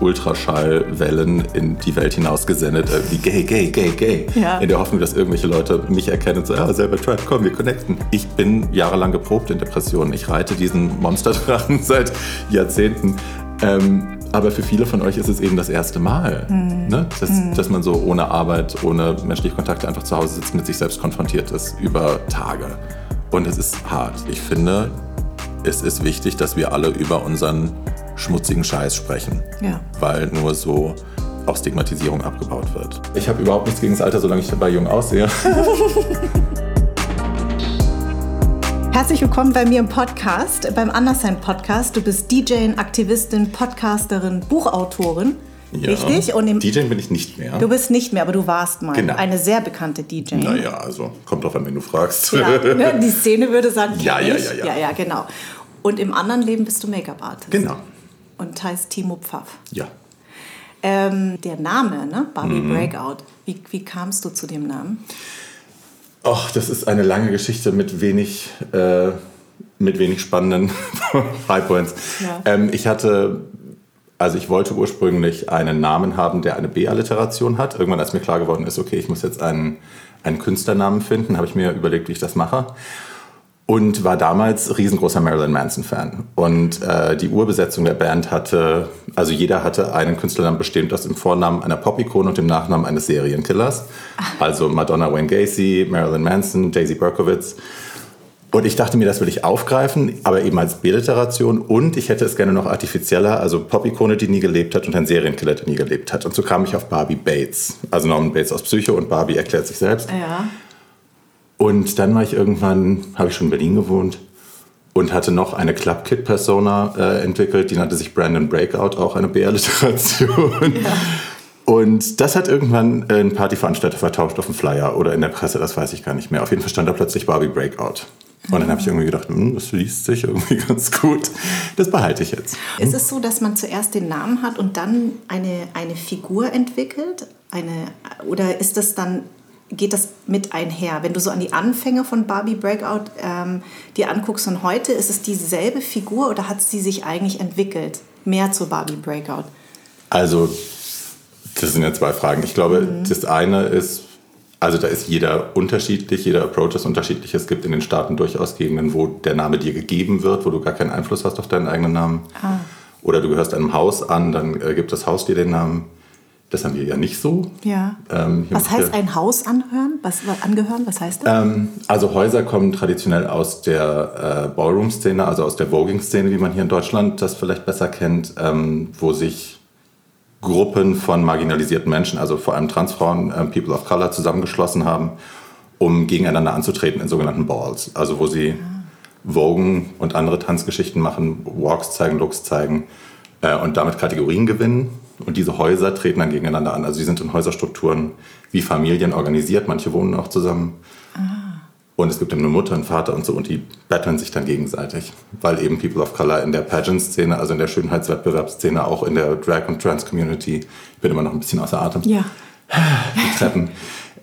Ultraschallwellen in die Welt hinaus gesendet, wie gay, gay, gay, gay. Ja. In der Hoffnung, dass irgendwelche Leute mich erkennen und so, ja, selber Tribe, komm, wir connecten. Ich bin jahrelang geprobt in Depressionen. Ich reite diesen Monsterdrachen seit Jahrzehnten. Ähm, aber für viele von euch ist es eben das erste Mal, mhm. ne? dass, mhm. dass man so ohne Arbeit, ohne menschliche Kontakte einfach zu Hause sitzt, mit sich selbst konfrontiert ist über Tage. Und es ist hart. Ich finde, es ist wichtig, dass wir alle über unseren schmutzigen Scheiß sprechen. Ja. Weil nur so auch Stigmatisierung abgebaut wird. Ich habe überhaupt nichts gegen das Alter, solange ich dabei jung aussehe. Herzlich willkommen bei mir im Podcast, beim Anderssein Podcast. Du bist DJ, Aktivistin, Podcasterin, Buchautorin. Ja, Richtig? Und im DJ bin ich nicht mehr. Du bist nicht mehr, aber du warst mal genau. eine sehr bekannte DJ. Naja, also kommt drauf an, wenn du fragst. Ja, ne? Die Szene würde sagen, ja, ja, ja, ja, ja. Ja, genau. Und im anderen Leben bist du Make-up-Artist. Genau. Und heißt Timo Pfaff. Ja. Ähm, der Name, ne? Barbie mhm. Breakout. Wie, wie kamst du zu dem Namen? Ach, das ist eine lange Geschichte mit wenig, äh, mit wenig spannenden Highpoints. Ja. Ähm, ich hatte, also ich wollte ursprünglich einen Namen haben, der eine B-Alliteration hat. Irgendwann, als mir klar geworden ist, okay, ich muss jetzt einen, einen Künstlernamen finden, habe ich mir überlegt, wie ich das mache und war damals riesengroßer Marilyn Manson-Fan. Und äh, die Urbesetzung der Band hatte, also jeder hatte einen Künstlernamen bestehend aus dem Vornamen einer Pop-Ikone und dem Nachnamen eines Serienkillers. Also Madonna Wayne Gacy, Marilyn Manson, Daisy Berkowitz. Und ich dachte mir, das will ich aufgreifen, aber eben als Bildliteration. Und ich hätte es gerne noch artifizieller, also Pop-Ikone, die nie gelebt hat und ein Serienkiller, der nie gelebt hat. Und so kam ich auf Barbie Bates. Also Norman Bates aus Psycho und Barbie erklärt sich selbst. Ja. Und dann war ich irgendwann, habe ich schon in Berlin gewohnt und hatte noch eine Club Kid Persona äh, entwickelt, die nannte sich Brandon Breakout, auch eine BR-Literation. Ja. Und das hat irgendwann ein Partyveranstalter vertauscht auf dem Flyer oder in der Presse, das weiß ich gar nicht mehr. Auf jeden Fall stand da plötzlich Barbie Breakout. Und dann habe ich irgendwie gedacht, hm, das liest sich irgendwie ganz gut. Das behalte ich jetzt. Ist es so, dass man zuerst den Namen hat und dann eine, eine Figur entwickelt? Eine, oder ist das dann geht das mit einher. Wenn du so an die Anfänge von Barbie Breakout ähm, dir anguckst und heute, ist es dieselbe Figur oder hat sie sich eigentlich entwickelt? Mehr zur Barbie Breakout? Also, das sind ja zwei Fragen. Ich glaube, mhm. das eine ist, also da ist jeder unterschiedlich, jeder Approach ist unterschiedlich. Es gibt in den Staaten durchaus Gegenden, wo der Name dir gegeben wird, wo du gar keinen Einfluss hast auf deinen eigenen Namen. Ah. Oder du gehörst einem Haus an, dann äh, gibt das Haus dir den Namen. Das haben wir ja nicht so. Ja. Ähm, was heißt ein Haus anhören? Was, angehören? Was heißt das? Ähm, also Häuser kommen traditionell aus der äh, Ballroom-Szene, also aus der Voging-Szene, wie man hier in Deutschland das vielleicht besser kennt, ähm, wo sich Gruppen von marginalisierten Menschen, also vor allem Transfrauen, äh, People of Color, zusammengeschlossen haben, um gegeneinander anzutreten in sogenannten Balls. Also wo sie ah. Vogen und andere Tanzgeschichten machen, Walks zeigen, Looks zeigen äh, und damit Kategorien gewinnen und diese Häuser treten dann gegeneinander an. Also sie sind in Häuserstrukturen wie Familien organisiert. Manche wohnen auch zusammen. Ah. Und es gibt eben eine Mutter, einen Vater und so. Und die battlen sich dann gegenseitig. Weil eben People of Color in der Pageant-Szene, also in der Schönheitswettbewerbsszene, auch in der Drag- und Trans-Community, ich bin immer noch ein bisschen außer Atem. Ja. Die Treppen.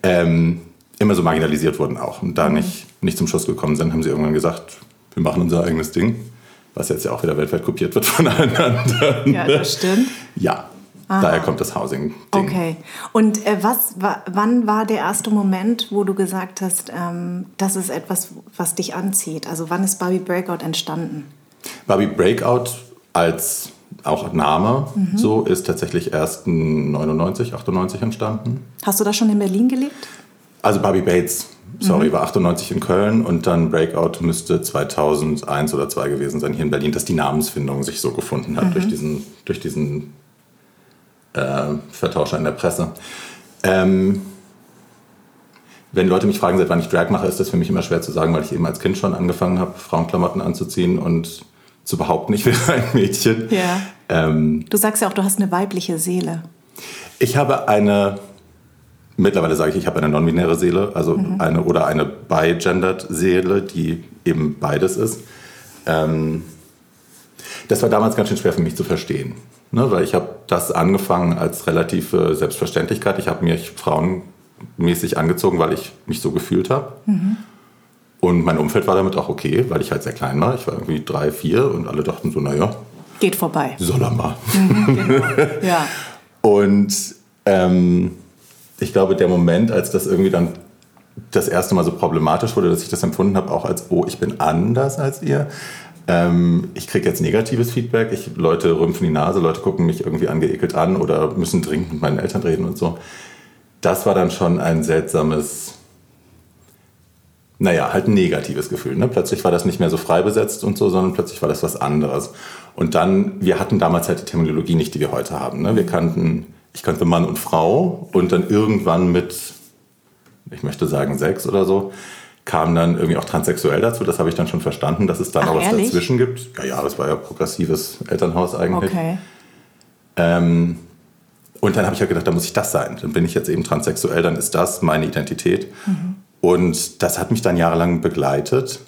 ähm, immer so marginalisiert wurden auch. Und da nicht, nicht zum Schuss gekommen sind, haben sie irgendwann gesagt, wir machen unser eigenes Ding was jetzt ja auch wieder weltweit kopiert wird von allen anderen. Ja, das stimmt. Ja, Aha. Daher kommt das Housing. -Ding. Okay. Und äh, was, wann war der erste Moment, wo du gesagt hast, ähm, das ist etwas, was dich anzieht? Also wann ist Barbie Breakout entstanden? Barbie Breakout als auch Name mhm. so ist tatsächlich erst 99, 98 entstanden. Hast du da schon in Berlin gelebt? Also Barbie Bates, sorry, mhm. war 98 in Köln und dann Breakout müsste 2001 oder 2002 gewesen sein hier in Berlin, dass die Namensfindung sich so gefunden hat mhm. durch diesen, durch diesen äh, Vertauscher in der Presse. Ähm, wenn Leute mich fragen, seit wann ich Drag mache, ist das für mich immer schwer zu sagen, weil ich eben als Kind schon angefangen habe, Frauenklamotten anzuziehen und zu behaupten, ich wäre ein Mädchen. Ja. Ähm, du sagst ja auch, du hast eine weibliche Seele. Ich habe eine, mittlerweile sage ich, ich habe eine non-binäre Seele, also mhm. eine oder eine bi-gendered Seele, die eben beides ist. Ähm, das war damals ganz schön schwer für mich zu verstehen, ne? weil ich habe das angefangen als relative Selbstverständlichkeit. Ich habe mich frauenmäßig angezogen, weil ich mich so gefühlt habe. Mhm. Und mein Umfeld war damit auch okay, weil ich halt sehr klein war. Ich war irgendwie drei, vier und alle dachten so, naja. Geht vorbei. Soll er mal. Mhm, genau. ja. Und ähm, ich glaube, der Moment, als das irgendwie dann das erste Mal so problematisch wurde, dass ich das empfunden habe, auch als, oh, ich bin anders als ihr. Ähm, ich kriege jetzt negatives Feedback. Ich, Leute rümpfen die Nase, Leute gucken mich irgendwie angeekelt an oder müssen dringend mit meinen Eltern reden und so. Das war dann schon ein seltsames, naja, halt ein negatives Gefühl. Ne? Plötzlich war das nicht mehr so frei besetzt und so, sondern plötzlich war das was anderes. Und dann, wir hatten damals halt die Terminologie nicht, die wir heute haben. Ne? Wir kannten ich kannte Mann und Frau und dann irgendwann mit, ich möchte sagen sechs oder so, kam dann irgendwie auch transsexuell dazu. Das habe ich dann schon verstanden, dass es da noch was ehrlich? dazwischen gibt. Ja, ja, das war ja progressives Elternhaus eigentlich. Okay. Ähm, und dann habe ich ja halt gedacht, da muss ich das sein. Dann bin ich jetzt eben transsexuell, dann ist das meine Identität. Mhm. Und das hat mich dann jahrelang begleitet.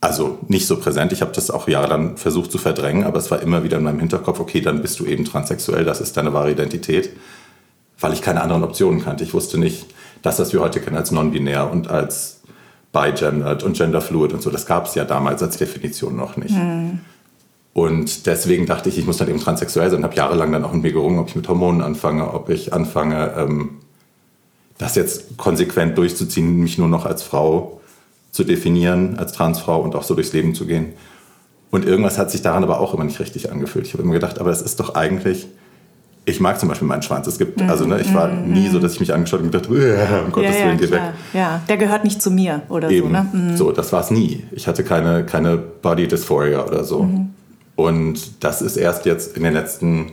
Also nicht so präsent. Ich habe das auch jahrelang versucht zu verdrängen, aber es war immer wieder in meinem Hinterkopf, okay, dann bist du eben transsexuell, das ist deine wahre Identität, weil ich keine anderen Optionen kannte. Ich wusste nicht, das, was wir heute kennen als non-binär und als bigendered und genderfluid und so, das gab es ja damals als Definition noch nicht. Mhm. Und deswegen dachte ich, ich muss dann eben transsexuell sein und habe jahrelang dann auch mit mir gerungen, ob ich mit Hormonen anfange, ob ich anfange, ähm, das jetzt konsequent durchzuziehen, mich nur noch als Frau zu definieren als Transfrau und auch so durchs Leben zu gehen. Und irgendwas hat sich daran aber auch immer nicht richtig angefühlt. Ich habe immer gedacht, aber es ist doch eigentlich, ich mag zum Beispiel meinen Schwanz. Es gibt, also ne, ich war mm, nie so, dass ich mich angeschaut und gedacht, um Gottes ja, Willen, geh weg. Ja, der gehört nicht zu mir oder Eben. so. Ne? Mhm. So, das war es nie. Ich hatte keine, keine Body Dysphoria oder so. Mhm. Und das ist erst jetzt in den letzten,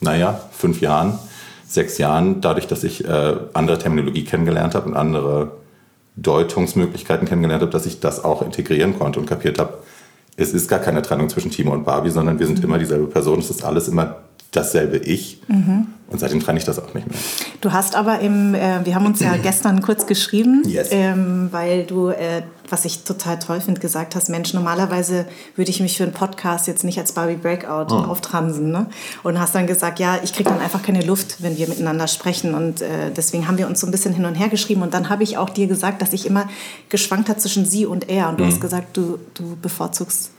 naja, fünf Jahren, sechs Jahren, dadurch, dass ich äh, andere Terminologie kennengelernt habe und andere Deutungsmöglichkeiten kennengelernt habe, dass ich das auch integrieren konnte und kapiert habe, es ist gar keine Trennung zwischen Timo und Barbie, sondern wir sind mhm. immer dieselbe Person. Es ist alles immer dasselbe Ich. Mhm. Und seitdem trenne ich das auch nicht mehr. Du hast aber im, äh, wir haben uns ja gestern kurz geschrieben, yes. ähm, weil du, äh, was ich total toll finde, gesagt hast, Mensch, normalerweise würde ich mich für einen Podcast jetzt nicht als Barbie Breakout oh. auftransen. Ne? Und hast dann gesagt, ja, ich kriege dann einfach keine Luft, wenn wir miteinander sprechen. Und äh, deswegen haben wir uns so ein bisschen hin und her geschrieben. Und dann habe ich auch dir gesagt, dass ich immer geschwankt habe zwischen sie und er. Und du mhm. hast gesagt, du, du bevorzugst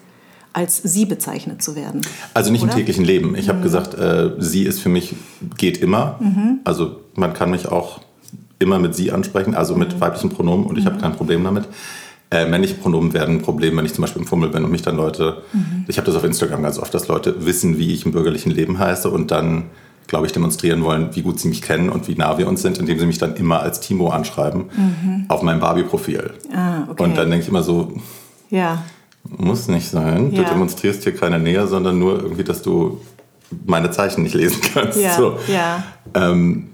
als sie bezeichnet zu werden. Also nicht oder? im täglichen Leben. Ich habe mhm. gesagt, äh, sie ist für mich, geht immer. Mhm. Also man kann mich auch immer mit sie ansprechen, also mit mhm. weiblichen Pronomen und ich habe mhm. kein Problem damit. Äh, männliche Pronomen werden ein Problem, wenn ich zum Beispiel im Fummel bin und mich dann Leute, mhm. ich habe das auf Instagram ganz oft, dass Leute wissen, wie ich im bürgerlichen Leben heiße und dann, glaube ich, demonstrieren wollen, wie gut sie mich kennen und wie nah wir uns sind, indem sie mich dann immer als Timo anschreiben mhm. auf meinem Barbie-Profil. Ah, okay. Und dann denke ich immer so, ja. Muss nicht sein. Ja. Du demonstrierst hier keine Nähe, sondern nur irgendwie, dass du meine Zeichen nicht lesen kannst. Ja, so. ja. Ähm,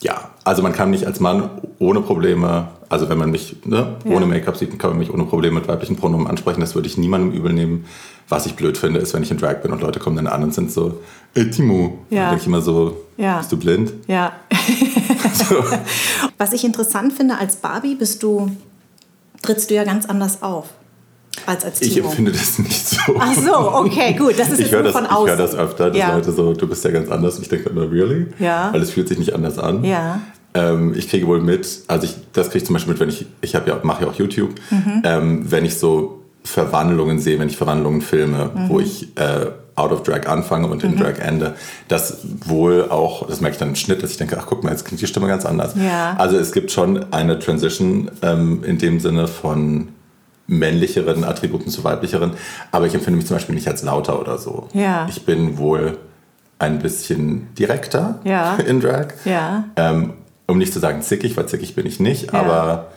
ja, also man kann mich als Mann ohne Probleme, also wenn man mich ne, ja. ohne Make-up sieht, kann man mich ohne Probleme mit weiblichen Pronomen ansprechen. Das würde ich niemandem übel nehmen. Was ich blöd finde, ist, wenn ich in Drag bin und Leute kommen dann an und sind so, ey Timo. Ja. Dann denke ich immer so, ja. bist du blind? Ja. so. Was ich interessant finde, als Barbie bist du, trittst du ja ganz anders auf als als Timo. Ich empfinde das nicht so. Ach so, okay, gut. Das ist ich jetzt von außen. Ich höre das öfter, dass ja. Leute so, du bist ja ganz anders. Und ich denke immer, really? Ja. Weil es fühlt sich nicht anders an. Ja. Ähm, ich kriege wohl mit, also ich, das kriege ich zum Beispiel mit, wenn ich, ich ja, mache ja auch YouTube, mhm. ähm, wenn ich so Verwandlungen sehe, wenn ich Verwandlungen filme, mhm. wo ich äh, out of drag anfange und in mhm. drag ende, das wohl auch, das merke ich dann im Schnitt, dass ich denke, ach guck mal, jetzt klingt die Stimme ganz anders. Ja. Also es gibt schon eine Transition ähm, in dem Sinne von männlicheren Attributen zu weiblicheren. Aber ich empfinde mich zum Beispiel nicht als lauter oder so. Ja. Ich bin wohl ein bisschen direkter ja. in Drag. Ja. Ähm, um nicht zu sagen zickig, weil zickig bin ich nicht. Ja. Aber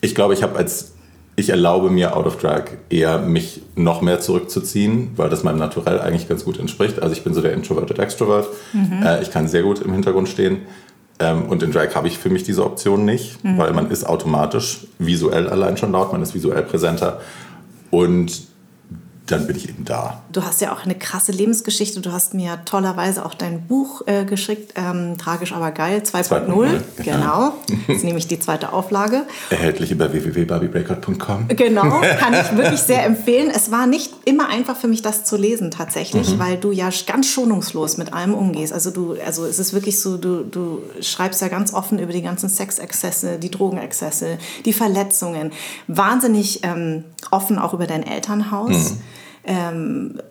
ich glaube, ich habe als ich erlaube mir out of drag eher mich noch mehr zurückzuziehen, weil das meinem Naturell eigentlich ganz gut entspricht. Also ich bin so der introverted Extrovert. Mhm. Äh, ich kann sehr gut im Hintergrund stehen. Ähm, und in Drag habe ich für mich diese Option nicht, mhm. weil man ist automatisch visuell allein schon laut, man ist visuell präsenter. Und dann bin ich eben da. Du hast ja auch eine krasse Lebensgeschichte. Du hast mir tollerweise auch dein Buch äh, geschickt, ähm, Tragisch aber geil 2.0. Genau. Das ist nämlich die zweite Auflage. Erhältlich über www.barbiebreakout.com. Genau, kann ich wirklich sehr empfehlen. Es war nicht immer einfach für mich, das zu lesen tatsächlich, mhm. weil du ja ganz schonungslos mit allem umgehst. Also du, also es ist wirklich so, du, du schreibst ja ganz offen über die ganzen Sexexzesse, die Drogenexzesse, die Verletzungen. Wahnsinnig ähm, offen auch über dein Elternhaus. Mhm. Ähm, äh,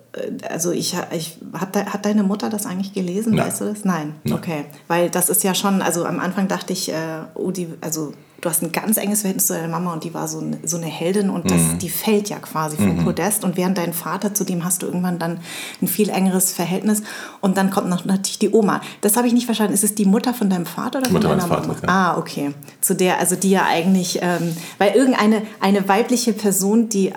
also ich, ich hat, hat deine Mutter das eigentlich gelesen? Nein. Weißt du das? Nein. Nein. Okay. Weil das ist ja schon, also am Anfang dachte ich, äh, oh, die, also du hast ein ganz enges Verhältnis zu deiner Mama und die war so eine, so eine Heldin und das, mhm. die fällt ja quasi vom mhm. Podest. Und während dein Vater, zu dem hast du irgendwann dann ein viel engeres Verhältnis. Und dann kommt noch natürlich die Oma. Das habe ich nicht verstanden. Ist es die Mutter von deinem Vater oder Mutter von deiner Mama? Ja. Ah, okay. Zu der, also die ja eigentlich, ähm, weil irgendeine eine weibliche Person, die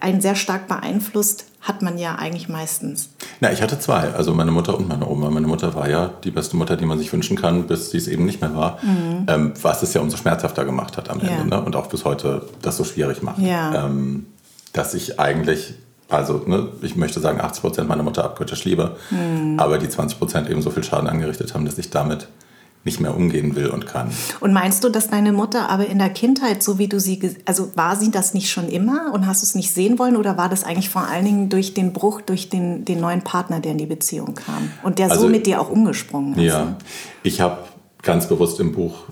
einen sehr stark beeinflusst, hat man ja eigentlich meistens. Na, ich hatte zwei, also meine Mutter und meine Oma. Meine Mutter war ja die beste Mutter, die man sich wünschen kann, bis sie es eben nicht mehr war. Mhm. Ähm, was es ja umso schmerzhafter gemacht hat am ja. Ende ne? und auch bis heute das so schwierig macht. Ja. Ähm, dass ich eigentlich, also ne, ich möchte sagen, 80 Prozent meiner Mutter abgöttisch liebe, mhm. aber die 20 Prozent eben so viel Schaden angerichtet haben, dass ich damit nicht mehr umgehen will und kann. Und meinst du, dass deine Mutter aber in der Kindheit, so wie du sie, also war sie das nicht schon immer und hast du es nicht sehen wollen oder war das eigentlich vor allen Dingen durch den Bruch, durch den, den neuen Partner, der in die Beziehung kam und der also, so mit dir auch umgesprungen ist? Ja, ich habe ganz bewusst im Buch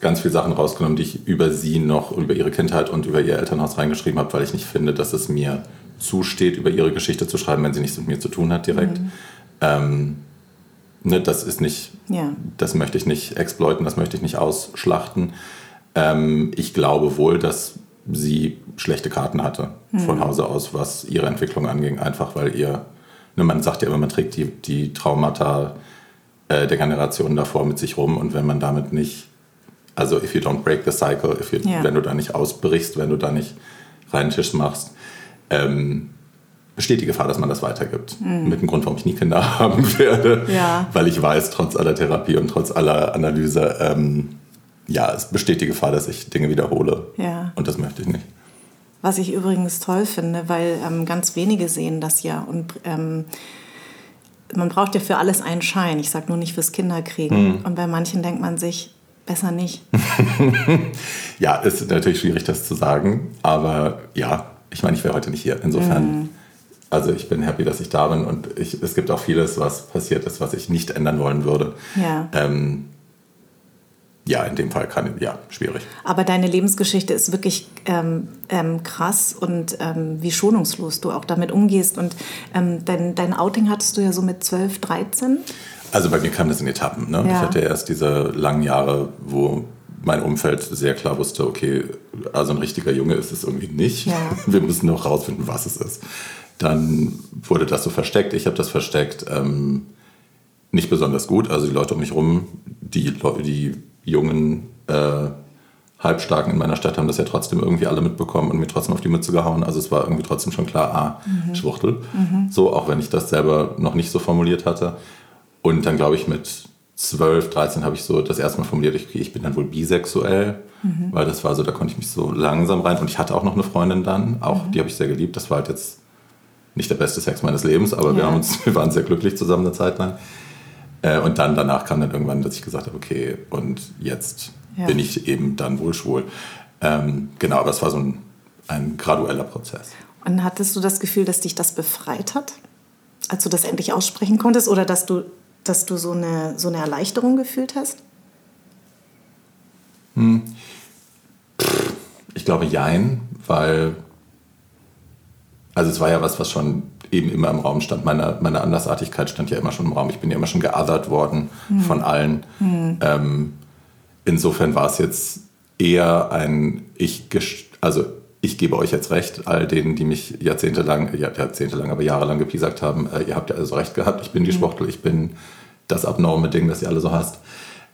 ganz viele Sachen rausgenommen, die ich über sie noch, über ihre Kindheit und über ihr Elternhaus reingeschrieben habe, weil ich nicht finde, dass es mir zusteht, über ihre Geschichte zu schreiben, wenn sie nichts mit mir zu tun hat direkt. Mhm. Ähm, ne, das ist nicht, ja. das möchte ich nicht exploiten, das möchte ich nicht ausschlachten. Ähm, ich glaube wohl, dass sie schlechte Karten hatte mhm. von Hause aus, was ihre Entwicklung anging, einfach weil ihr, ne, man sagt ja immer, man trägt die, die Traumata äh, der Generationen davor mit sich rum und wenn man damit nicht, also if you don't break the cycle, if you, ja. wenn du da nicht ausbrichst, wenn du da nicht reinen Tisch machst, ähm, besteht die Gefahr, dass man das weitergibt. Mhm. Mit dem Grund, warum ich nie Kinder haben werde. Ja. Weil ich weiß, trotz aller Therapie und trotz aller Analyse, ähm, ja, es besteht die Gefahr, dass ich Dinge wiederhole. Ja. Und das möchte ich nicht. Was ich übrigens toll finde, weil ähm, ganz wenige sehen das ja. Und ähm, man braucht ja für alles einen Schein. Ich sage nur nicht fürs Kinderkriegen. Mhm. Und bei manchen denkt man sich, besser nicht. ja, ist natürlich schwierig, das zu sagen. Aber ja, ich meine, ich wäre heute nicht hier. Insofern. Mhm also ich bin happy, dass ich da bin und ich, es gibt auch vieles, was passiert ist, was ich nicht ändern wollen würde. Ja. Ähm, ja, in dem Fall kann ja schwierig. Aber deine Lebensgeschichte ist wirklich ähm, ähm, krass und ähm, wie schonungslos du auch damit umgehst. Und ähm, dein, dein Outing hattest du ja so mit 12, 13? Also bei mir kam das in Etappen. Ne? Ja. Ich hatte erst diese langen Jahre, wo mein Umfeld sehr klar wusste, okay, also ein richtiger Junge ist es irgendwie nicht. Ja. Wir müssen noch rausfinden, was es ist. Dann wurde das so versteckt. Ich habe das versteckt. Ähm, nicht besonders gut. Also die Leute um mich rum, die, die jungen äh, Halbstarken in meiner Stadt haben das ja trotzdem irgendwie alle mitbekommen und mir trotzdem auf die Mütze gehauen. Also es war irgendwie trotzdem schon klar, ah, mhm. Schwuchtel. Mhm. So, auch wenn ich das selber noch nicht so formuliert hatte. Und dann glaube ich mit 12, 13 habe ich so das erste Mal formuliert, ich, ich bin dann wohl bisexuell, mhm. weil das war so, da konnte ich mich so langsam rein. Und ich hatte auch noch eine Freundin dann, auch mhm. die habe ich sehr geliebt. Das war halt jetzt nicht der beste Sex meines Lebens, aber ja. wir, haben uns, wir waren sehr glücklich zusammen eine Zeit lang. Äh, und dann danach kam dann irgendwann, dass ich gesagt habe, okay, und jetzt ja. bin ich eben dann wohl schwul. Ähm, genau, aber es war so ein, ein gradueller Prozess. Und hattest du das Gefühl, dass dich das befreit hat, als du das endlich aussprechen konntest, oder dass du, dass du so, eine, so eine Erleichterung gefühlt hast? Hm. Ich glaube, jein, weil also es war ja was, was schon eben immer im Raum stand. Meine, meine Andersartigkeit stand ja immer schon im Raum. Ich bin ja immer schon geothert worden mhm. von allen. Mhm. Ähm, insofern war es jetzt eher ein ich also ich gebe euch jetzt recht, all denen, die mich jahrzehntelang, ja, jahrzehntelang, aber jahrelang gepiesackt haben, äh, ihr habt ja also recht gehabt, ich bin die mhm. Schwuchtel, ich bin das abnorme Ding, das ihr alle so hasst.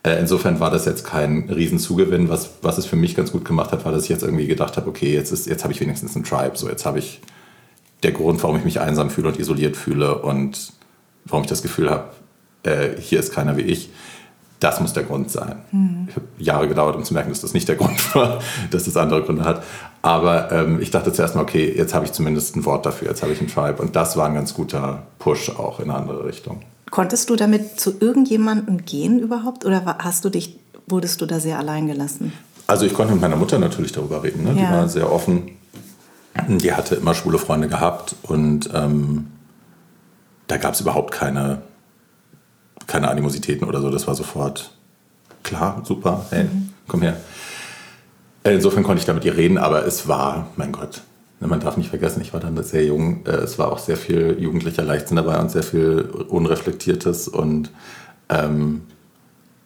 Äh, insofern war das jetzt kein Riesenzugewinn. Was, was es für mich ganz gut gemacht hat, war, dass ich jetzt irgendwie gedacht habe, okay, jetzt, ist, jetzt habe ich wenigstens einen Tribe, so jetzt habe ich der Grund, warum ich mich einsam fühle und isoliert fühle und warum ich das Gefühl habe, äh, hier ist keiner wie ich. das muss der Grund sein. Mhm. Ich habe Jahre gedauert, um zu merken, dass das nicht der Grund war, dass das andere Gründe hat. Aber ähm, ich dachte zuerst mal, okay, jetzt habe ich zumindest ein Wort dafür, jetzt habe ich einen Tribe. Und das war ein ganz guter Push auch in eine andere Richtung. Konntest du damit zu irgendjemandem gehen überhaupt oder hast du dich, wurdest du da sehr allein gelassen? Also ich konnte mit meiner Mutter natürlich darüber reden. Ne? Ja. Die war sehr offen. Die hatte immer schwule Freunde gehabt und ähm, da gab es überhaupt keine keine Animositäten oder so. Das war sofort klar, super, hey, mhm. komm her. Äh, insofern konnte ich da mit ihr reden, aber es war, mein Gott, ne, man darf nicht vergessen, ich war dann sehr jung. Äh, es war auch sehr viel jugendlicher Leichtsinn dabei und sehr viel Unreflektiertes. Und ähm,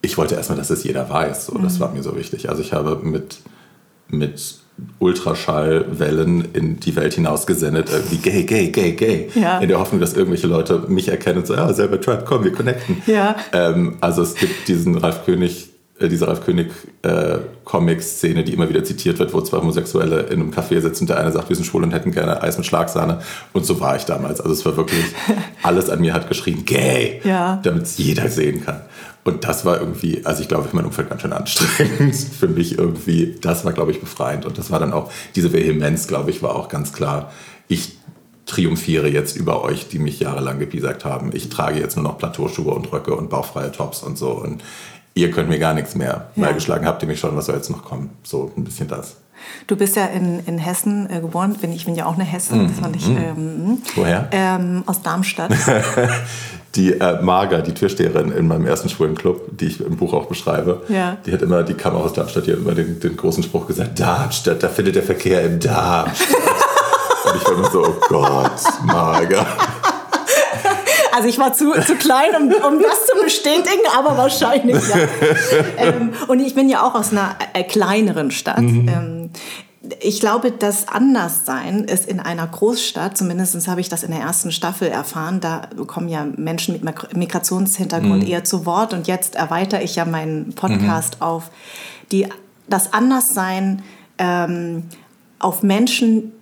ich wollte erstmal, dass es jeder weiß. Das mhm. war mir so wichtig. Also ich habe mit, mit Ultraschallwellen in die Welt hinaus gesendet, irgendwie gay, gay, gay, gay. Ja. In der Hoffnung, dass irgendwelche Leute mich erkennen und so, ja, selber Tribe, komm, wir connecten. Ja. Ähm, also es gibt diesen Ralf König, äh, diese Ralf König äh, Comic-Szene, die immer wieder zitiert wird, wo zwei Homosexuelle in einem Café sitzen der eine sagt, wir sind schwul und hätten gerne Eis mit Schlagsahne. Und so war ich damals. Also es war wirklich, alles an mir hat geschrien, gay, ja. damit es jeder sehen kann. Und das war irgendwie, also ich glaube, mein Umfeld ganz schön anstrengend für mich irgendwie. Das war, glaube ich, befreiend. Und das war dann auch, diese Vehemenz, glaube ich, war auch ganz klar. Ich triumphiere jetzt über euch, die mich jahrelang gepiesackt haben. Ich trage jetzt nur noch Plateauschuhe und Röcke und bauchfreie Tops und so. Und ihr könnt mir gar nichts mehr. Ja. Beigeschlagen habt ihr mich schon, was soll jetzt noch kommen? So ein bisschen das. Du bist ja in, in Hessen äh, geboren, bin ich bin ja auch eine Hessin. Das fand ich, mhm. ähm, Woher? Ähm, aus Darmstadt. die äh, Marga, die Türsteherin in meinem ersten schwulen Club, die ich im Buch auch beschreibe, ja. die hat immer, die kam aus Darmstadt, die hat immer den, den großen Spruch gesagt, Darmstadt, da findet der Verkehr im Darmstadt. Und ich war immer so, oh Gott, Marga. Also ich war zu, zu klein, um, um das zu bestätigen, aber wahrscheinlich ja. Ähm, und ich bin ja auch aus einer äh, kleineren Stadt. Mhm. Ähm, ich glaube, das Anderssein ist in einer Großstadt, zumindest habe ich das in der ersten Staffel erfahren, da kommen ja Menschen mit Migrationshintergrund mhm. eher zu Wort und jetzt erweitere ich ja meinen Podcast mhm. auf die, das Anderssein ähm, auf Menschen,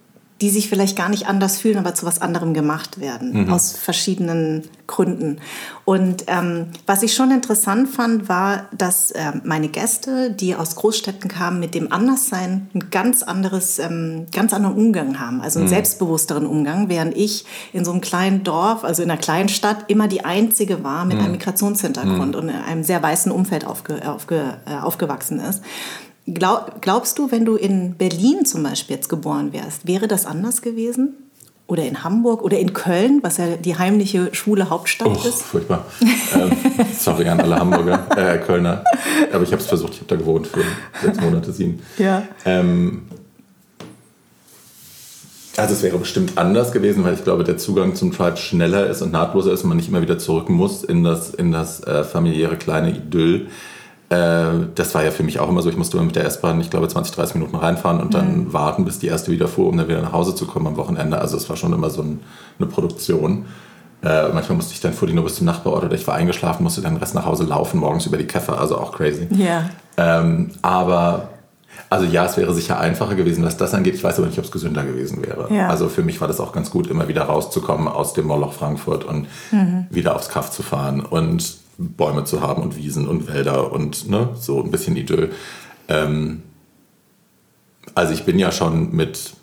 die sich vielleicht gar nicht anders fühlen, aber zu was anderem gemacht werden, mhm. aus verschiedenen Gründen. Und ähm, was ich schon interessant fand, war, dass äh, meine Gäste, die aus Großstädten kamen, mit dem Anderssein ein ganz anderes, ähm, ganz anderen Umgang haben, also einen mhm. selbstbewussteren Umgang, während ich in so einem kleinen Dorf, also in einer kleinen Stadt, immer die Einzige war mit mhm. einem Migrationshintergrund mhm. und in einem sehr weißen Umfeld aufge, aufge, äh, aufgewachsen ist. Glaub, glaubst du, wenn du in Berlin zum Beispiel jetzt geboren wärst, wäre das anders gewesen? Oder in Hamburg oder in Köln, was ja die heimliche schwule Hauptstadt oh, ist? furchtbar. ähm, sorry an alle Hamburger, äh, Kölner. Aber ich habe es versucht, ich habe da gewohnt für sechs Monate, sieben. Ja. Ähm, also es wäre bestimmt anders gewesen, weil ich glaube, der Zugang zum Tribe schneller ist und nahtloser ist und man nicht immer wieder zurück muss in das, in das äh, familiäre kleine Idyll. Äh, das war ja für mich auch immer so. Ich musste immer mit der S-Bahn, ich glaube, 20, 30 Minuten reinfahren und dann mhm. warten, bis die erste wieder fuhr, um dann wieder nach Hause zu kommen am Wochenende. Also es war schon immer so ein, eine Produktion. Äh, manchmal musste ich dann fuhr die nur bis zum Nachbarort oder ich war eingeschlafen, musste dann den Rest nach Hause laufen, morgens über die Käfer, also auch crazy. Ja. Ähm, aber also ja, es wäre sicher einfacher gewesen, was das angeht. Ich weiß aber nicht, ob es gesünder gewesen wäre. Ja. Also für mich war das auch ganz gut, immer wieder rauszukommen aus dem Moloch Frankfurt und mhm. wieder aufs Kaff zu fahren. Und Bäume zu haben und Wiesen und Wälder und ne, so ein bisschen Idyll. Ähm, also ich bin ja schon mit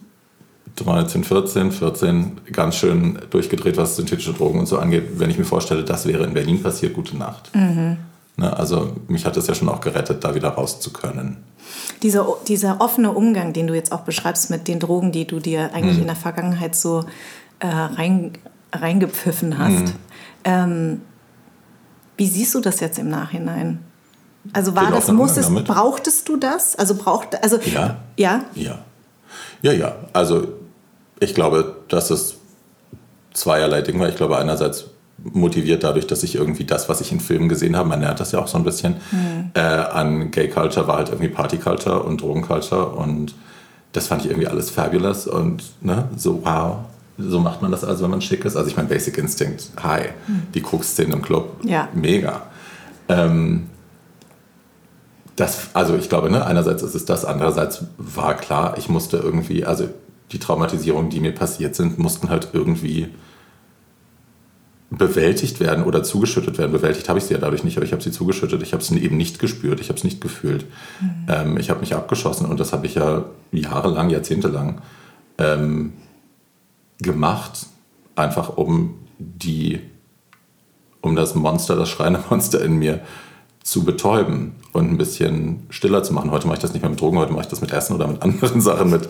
13, 14, 14 ganz schön durchgedreht, was synthetische Drogen und so angeht. Wenn ich mir vorstelle, das wäre in Berlin passiert, gute Nacht. Mhm. Ne, also mich hat es ja schon auch gerettet, da wieder raus zu können. Dieser, dieser offene Umgang, den du jetzt auch beschreibst mit den Drogen, die du dir eigentlich mhm. in der Vergangenheit so äh, rein, reingepfiffen hast. Mhm. Ähm, wie siehst du das jetzt im Nachhinein? Also war das, musstest, brauchtest du das? Also braucht, also ja, ja, ja, ja, ja. Also ich glaube, dass es zweierlei Ding war. Ich glaube einerseits motiviert dadurch, dass ich irgendwie das, was ich in Filmen gesehen habe, man lernt das ja auch so ein bisschen mhm. äh, an Gay Culture, war halt irgendwie Party Culture und Drogen Culture und das fand ich irgendwie alles fabulous und ne, so wow, so macht man das also, wenn man schick ist. Also ich meine, Basic Instinct, hi. Mhm. Die Koks-Szene im Club, ja. mega. Ähm, das, also ich glaube, ne, einerseits ist es das, andererseits war klar, ich musste irgendwie, also die Traumatisierungen, die mir passiert sind, mussten halt irgendwie bewältigt werden oder zugeschüttet werden. Bewältigt habe ich sie ja dadurch nicht, aber ich habe sie zugeschüttet. Ich habe es eben nicht gespürt, ich habe es nicht gefühlt. Mhm. Ähm, ich habe mich abgeschossen und das habe ich ja jahrelang, jahrzehntelang ähm, gemacht, einfach um die, um das Monster, das schreiende Monster in mir zu betäuben und ein bisschen stiller zu machen. Heute mache ich das nicht mehr mit Drogen, heute mache ich das mit Essen oder mit anderen Sachen, mit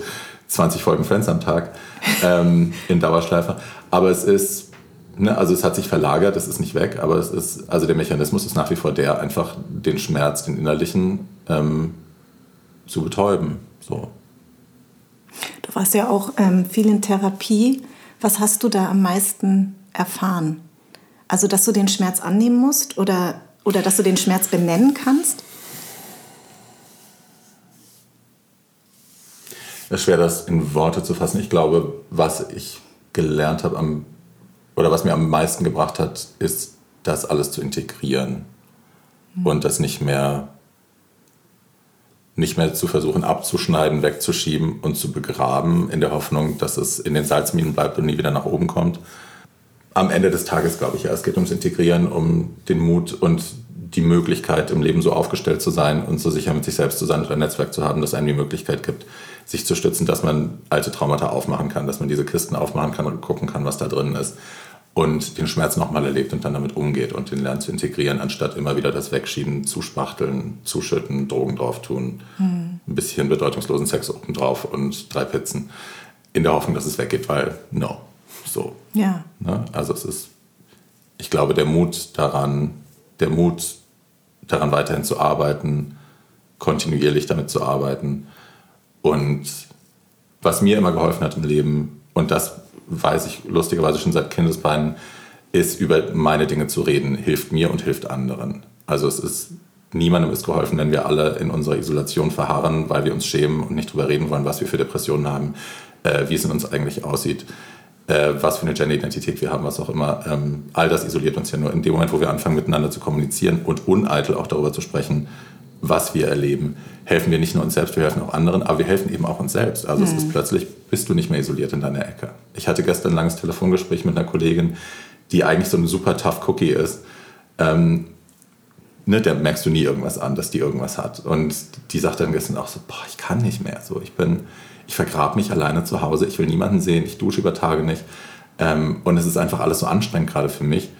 20 Folgen Friends am Tag ähm, in Dauerschleife. Aber es ist ne, also es hat sich verlagert, es ist nicht weg, aber es ist, also der Mechanismus ist nach wie vor der, einfach den Schmerz, den innerlichen, ähm, zu betäuben. So. Du warst ja auch ähm, viel in Therapie. Was hast du da am meisten erfahren? Also, dass du den Schmerz annehmen musst oder, oder dass du den Schmerz benennen kannst? Es ist schwer, das in Worte zu fassen. Ich glaube, was ich gelernt habe am oder was mir am meisten gebracht hat, ist, das alles zu integrieren mhm. und das nicht mehr nicht mehr zu versuchen abzuschneiden, wegzuschieben und zu begraben, in der Hoffnung, dass es in den Salzminen bleibt und nie wieder nach oben kommt. Am Ende des Tages glaube ich ja, es geht ums Integrieren, um den Mut und die Möglichkeit, im Leben so aufgestellt zu sein und so sicher mit sich selbst zu sein und ein Netzwerk zu haben, das einem die Möglichkeit gibt, sich zu stützen, dass man alte Traumata aufmachen kann, dass man diese Kisten aufmachen kann und gucken kann, was da drin ist und den Schmerz nochmal erlebt und dann damit umgeht und den lernt zu integrieren, anstatt immer wieder das Wegschieben, Zuspachteln, Zuschütten, Drogen drauf tun, mhm. ein bisschen bedeutungslosen Sex oben drauf und drei Pizzen, in der Hoffnung, dass es weggeht, weil no, so. Ja. Ne? Also es ist, ich glaube, der Mut daran, der Mut daran weiterhin zu arbeiten, kontinuierlich damit zu arbeiten und was mir immer geholfen hat im Leben und das weiß ich lustigerweise schon seit Kindesbeinen, ist über meine Dinge zu reden, hilft mir und hilft anderen. Also es ist niemandem ist geholfen, wenn wir alle in unserer Isolation verharren, weil wir uns schämen und nicht darüber reden wollen, was wir für Depressionen haben, äh, wie es in uns eigentlich aussieht, äh, was für eine Gender-Identität wir haben, was auch immer. Ähm, all das isoliert uns ja nur. In dem Moment, wo wir anfangen, miteinander zu kommunizieren und uneitel auch darüber zu sprechen, was wir erleben, helfen wir nicht nur uns selbst, wir helfen auch anderen, aber wir helfen eben auch uns selbst. Also mhm. es ist plötzlich, bist du nicht mehr isoliert in deiner Ecke. Ich hatte gestern ein langes Telefongespräch mit einer Kollegin, die eigentlich so ein super tough Cookie ist. Ähm, ne, da merkst du nie irgendwas an, dass die irgendwas hat. Und die sagt dann gestern auch so, boah, ich kann nicht mehr. So, ich bin, ich vergrabe mich alleine zu Hause, ich will niemanden sehen, ich dusche über Tage nicht. Ähm, und es ist einfach alles so anstrengend gerade für mich.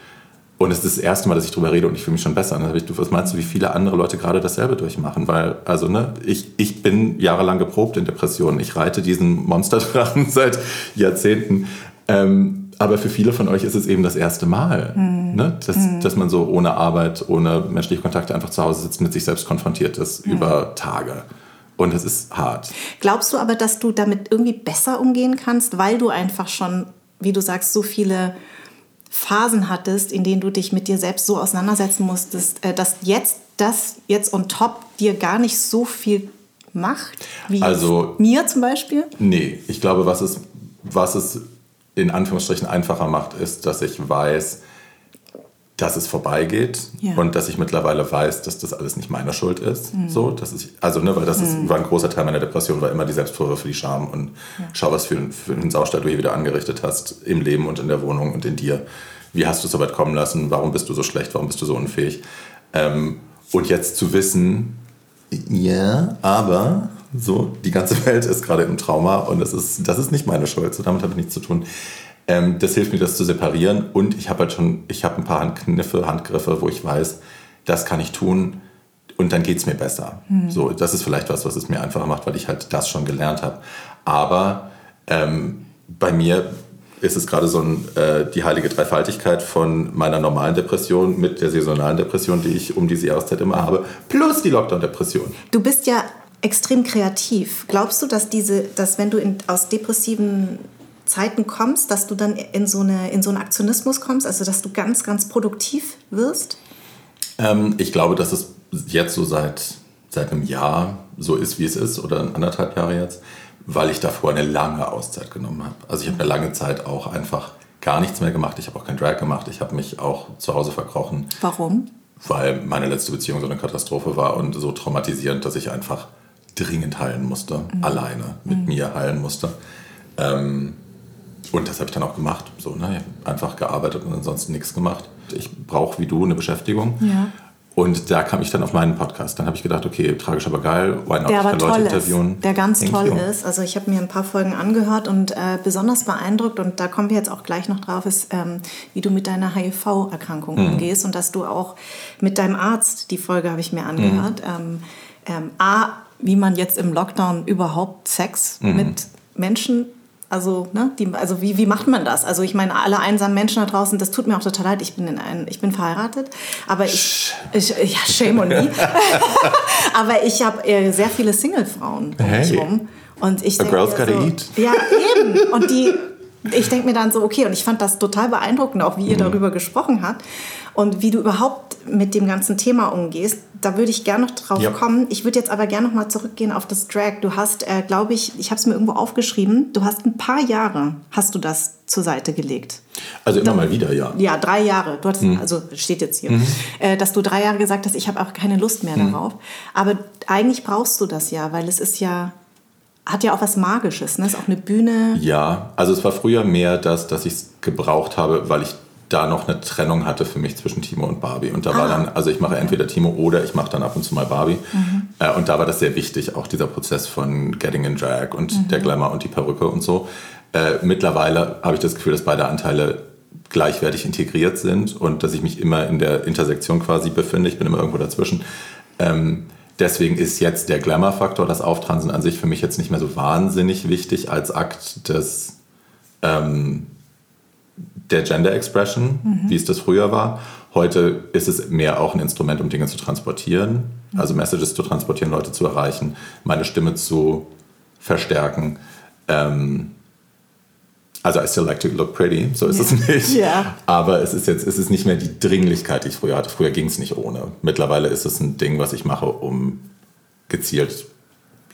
Und es ist das erste Mal, dass ich darüber rede und ich fühle mich schon besser. Und ich, was meinst du, wie viele andere Leute gerade dasselbe durchmachen? Weil, also, ne, ich, ich bin jahrelang geprobt in Depressionen. Ich reite diesen Monsterdrachen seit Jahrzehnten. Ähm, aber für viele von euch ist es eben das erste Mal, mhm. ne? dass, mhm. dass man so ohne Arbeit, ohne menschliche Kontakte einfach zu Hause sitzt, mit sich selbst konfrontiert ist mhm. über Tage. Und es ist hart. Glaubst du aber, dass du damit irgendwie besser umgehen kannst, weil du einfach schon, wie du sagst, so viele Phasen hattest, in denen du dich mit dir selbst so auseinandersetzen musstest, äh, dass jetzt das jetzt on top dir gar nicht so viel macht, wie also, mir zum Beispiel? Nee, ich glaube, was es, was es in Anführungsstrichen einfacher macht, ist, dass ich weiß, dass es vorbeigeht ja. und dass ich mittlerweile weiß, dass das alles nicht meine Schuld ist. Mhm. So, dass ich, also, ne, weil das ist, mhm. war ein großer Teil meiner Depression, war immer die Selbstvorwürfe, die Scham und ja. schau, was für, für einen Saustall du hier wieder angerichtet hast im Leben und in der Wohnung und in dir. Wie hast du es so weit kommen lassen? Warum bist du so schlecht? Warum bist du so unfähig? Ähm, und jetzt zu wissen, ja, aber so, die ganze Welt ist gerade im Trauma und das ist, das ist nicht meine Schuld, so damit habe ich nichts zu tun. Ähm, das hilft mir, das zu separieren. Und ich habe halt schon, ich habe ein paar Handkniffe, Handgriffe, wo ich weiß, das kann ich tun und dann geht es mir besser. Mhm. So, das ist vielleicht was, was es mir einfacher macht, weil ich halt das schon gelernt habe. Aber ähm, bei mir ist es gerade so ein, äh, die heilige Dreifaltigkeit von meiner normalen Depression mit der saisonalen Depression, die ich um diese Jahreszeit immer habe, plus die Lockdown-Depression. Du bist ja extrem kreativ. Glaubst du, dass diese, dass wenn du in, aus depressiven Zeiten kommst, dass du dann in so, eine, in so einen Aktionismus kommst, also dass du ganz, ganz produktiv wirst? Ähm, ich glaube, dass es jetzt so seit, seit einem Jahr so ist, wie es ist, oder anderthalb Jahre jetzt, weil ich davor eine lange Auszeit genommen habe. Also ich habe eine lange Zeit auch einfach gar nichts mehr gemacht. Ich habe auch kein Drag gemacht. Ich habe mich auch zu Hause verkrochen. Warum? Weil meine letzte Beziehung so eine Katastrophe war und so traumatisierend, dass ich einfach dringend heilen musste, mhm. alleine mit mhm. mir heilen musste. Ähm, Und das habe ich dann auch gemacht. So, ne? Einfach gearbeitet und ansonsten nichts gemacht. Ich brauche wie du eine Beschäftigung. Ja. Und da kam ich dann auf meinen Podcast. Dann habe ich gedacht, okay, tragisch, aber geil. Why not? Der aber toll ist, der ganz toll ist. Also ich habe mir ein paar Folgen angehört und äh, besonders beeindruckt, und da kommen wir jetzt auch gleich noch drauf, ist, ähm, wie du mit deiner HIV-Erkrankung mhm. umgehst und dass du auch mit deinem Arzt, die Folge habe ich mir angehört, mhm. ähm, ähm, A, wie man jetzt im Lockdown überhaupt Sex mhm. mit Menschen also, ne, die, also wie, wie macht man das? Also ich meine, alle einsamen Menschen da draußen, das tut mir auch total leid. Ich bin, in ein, ich bin verheiratet, aber ich, ich ja, shame on me. aber ich habe äh, sehr viele Single-Frauen um hey. mich rum. Und ich A girl's gotta so, eat. Ja, eben. Und die, ich denke mir dann so, okay, und ich fand das total beeindruckend, auch wie ihr mhm. darüber gesprochen habt und wie du überhaupt mit dem ganzen Thema umgehst. Da würde ich gerne noch drauf ja. kommen. Ich würde jetzt aber gerne noch mal zurückgehen auf das Drag. Du hast, äh, glaube ich, ich habe es mir irgendwo aufgeschrieben, du hast ein paar Jahre, hast du das zur Seite gelegt. Also immer Dann, mal wieder, ja. Ja, drei Jahre. Du hattest, mhm. Also steht jetzt hier, mhm. äh, dass du drei Jahre gesagt hast, ich habe auch keine Lust mehr mhm. darauf. Aber eigentlich brauchst du das ja, weil es ist ja hat ja auch was Magisches, ne? Ist auch eine Bühne. Ja, also es war früher mehr das, dass ich es gebraucht habe, weil ich da noch eine Trennung hatte für mich zwischen Timo und Barbie. Und da ah. war dann, also ich mache entweder Timo oder ich mache dann ab und zu mal Barbie. Mhm. Äh, und da war das sehr wichtig, auch dieser Prozess von Getting in Drag und mhm. der Glamour und die Perücke und so. Äh, mittlerweile habe ich das Gefühl, dass beide Anteile gleichwertig integriert sind und dass ich mich immer in der Intersektion quasi befinde. Ich bin immer irgendwo dazwischen. Ähm, deswegen ist jetzt der Glamour-Faktor, das Auftransen an sich für mich jetzt nicht mehr so wahnsinnig wichtig als Akt des ähm, der Gender Expression, mhm. wie es das früher war. Heute ist es mehr auch ein Instrument, um Dinge zu transportieren, mhm. also Messages zu transportieren, Leute zu erreichen, meine Stimme zu verstärken. Ähm, also I still like to look pretty, so ist yeah. es nicht. Yeah. Aber es ist jetzt es ist nicht mehr die Dringlichkeit, die ich früher hatte. Früher ging es nicht ohne. Mittlerweile ist es ein Ding, was ich mache, um gezielt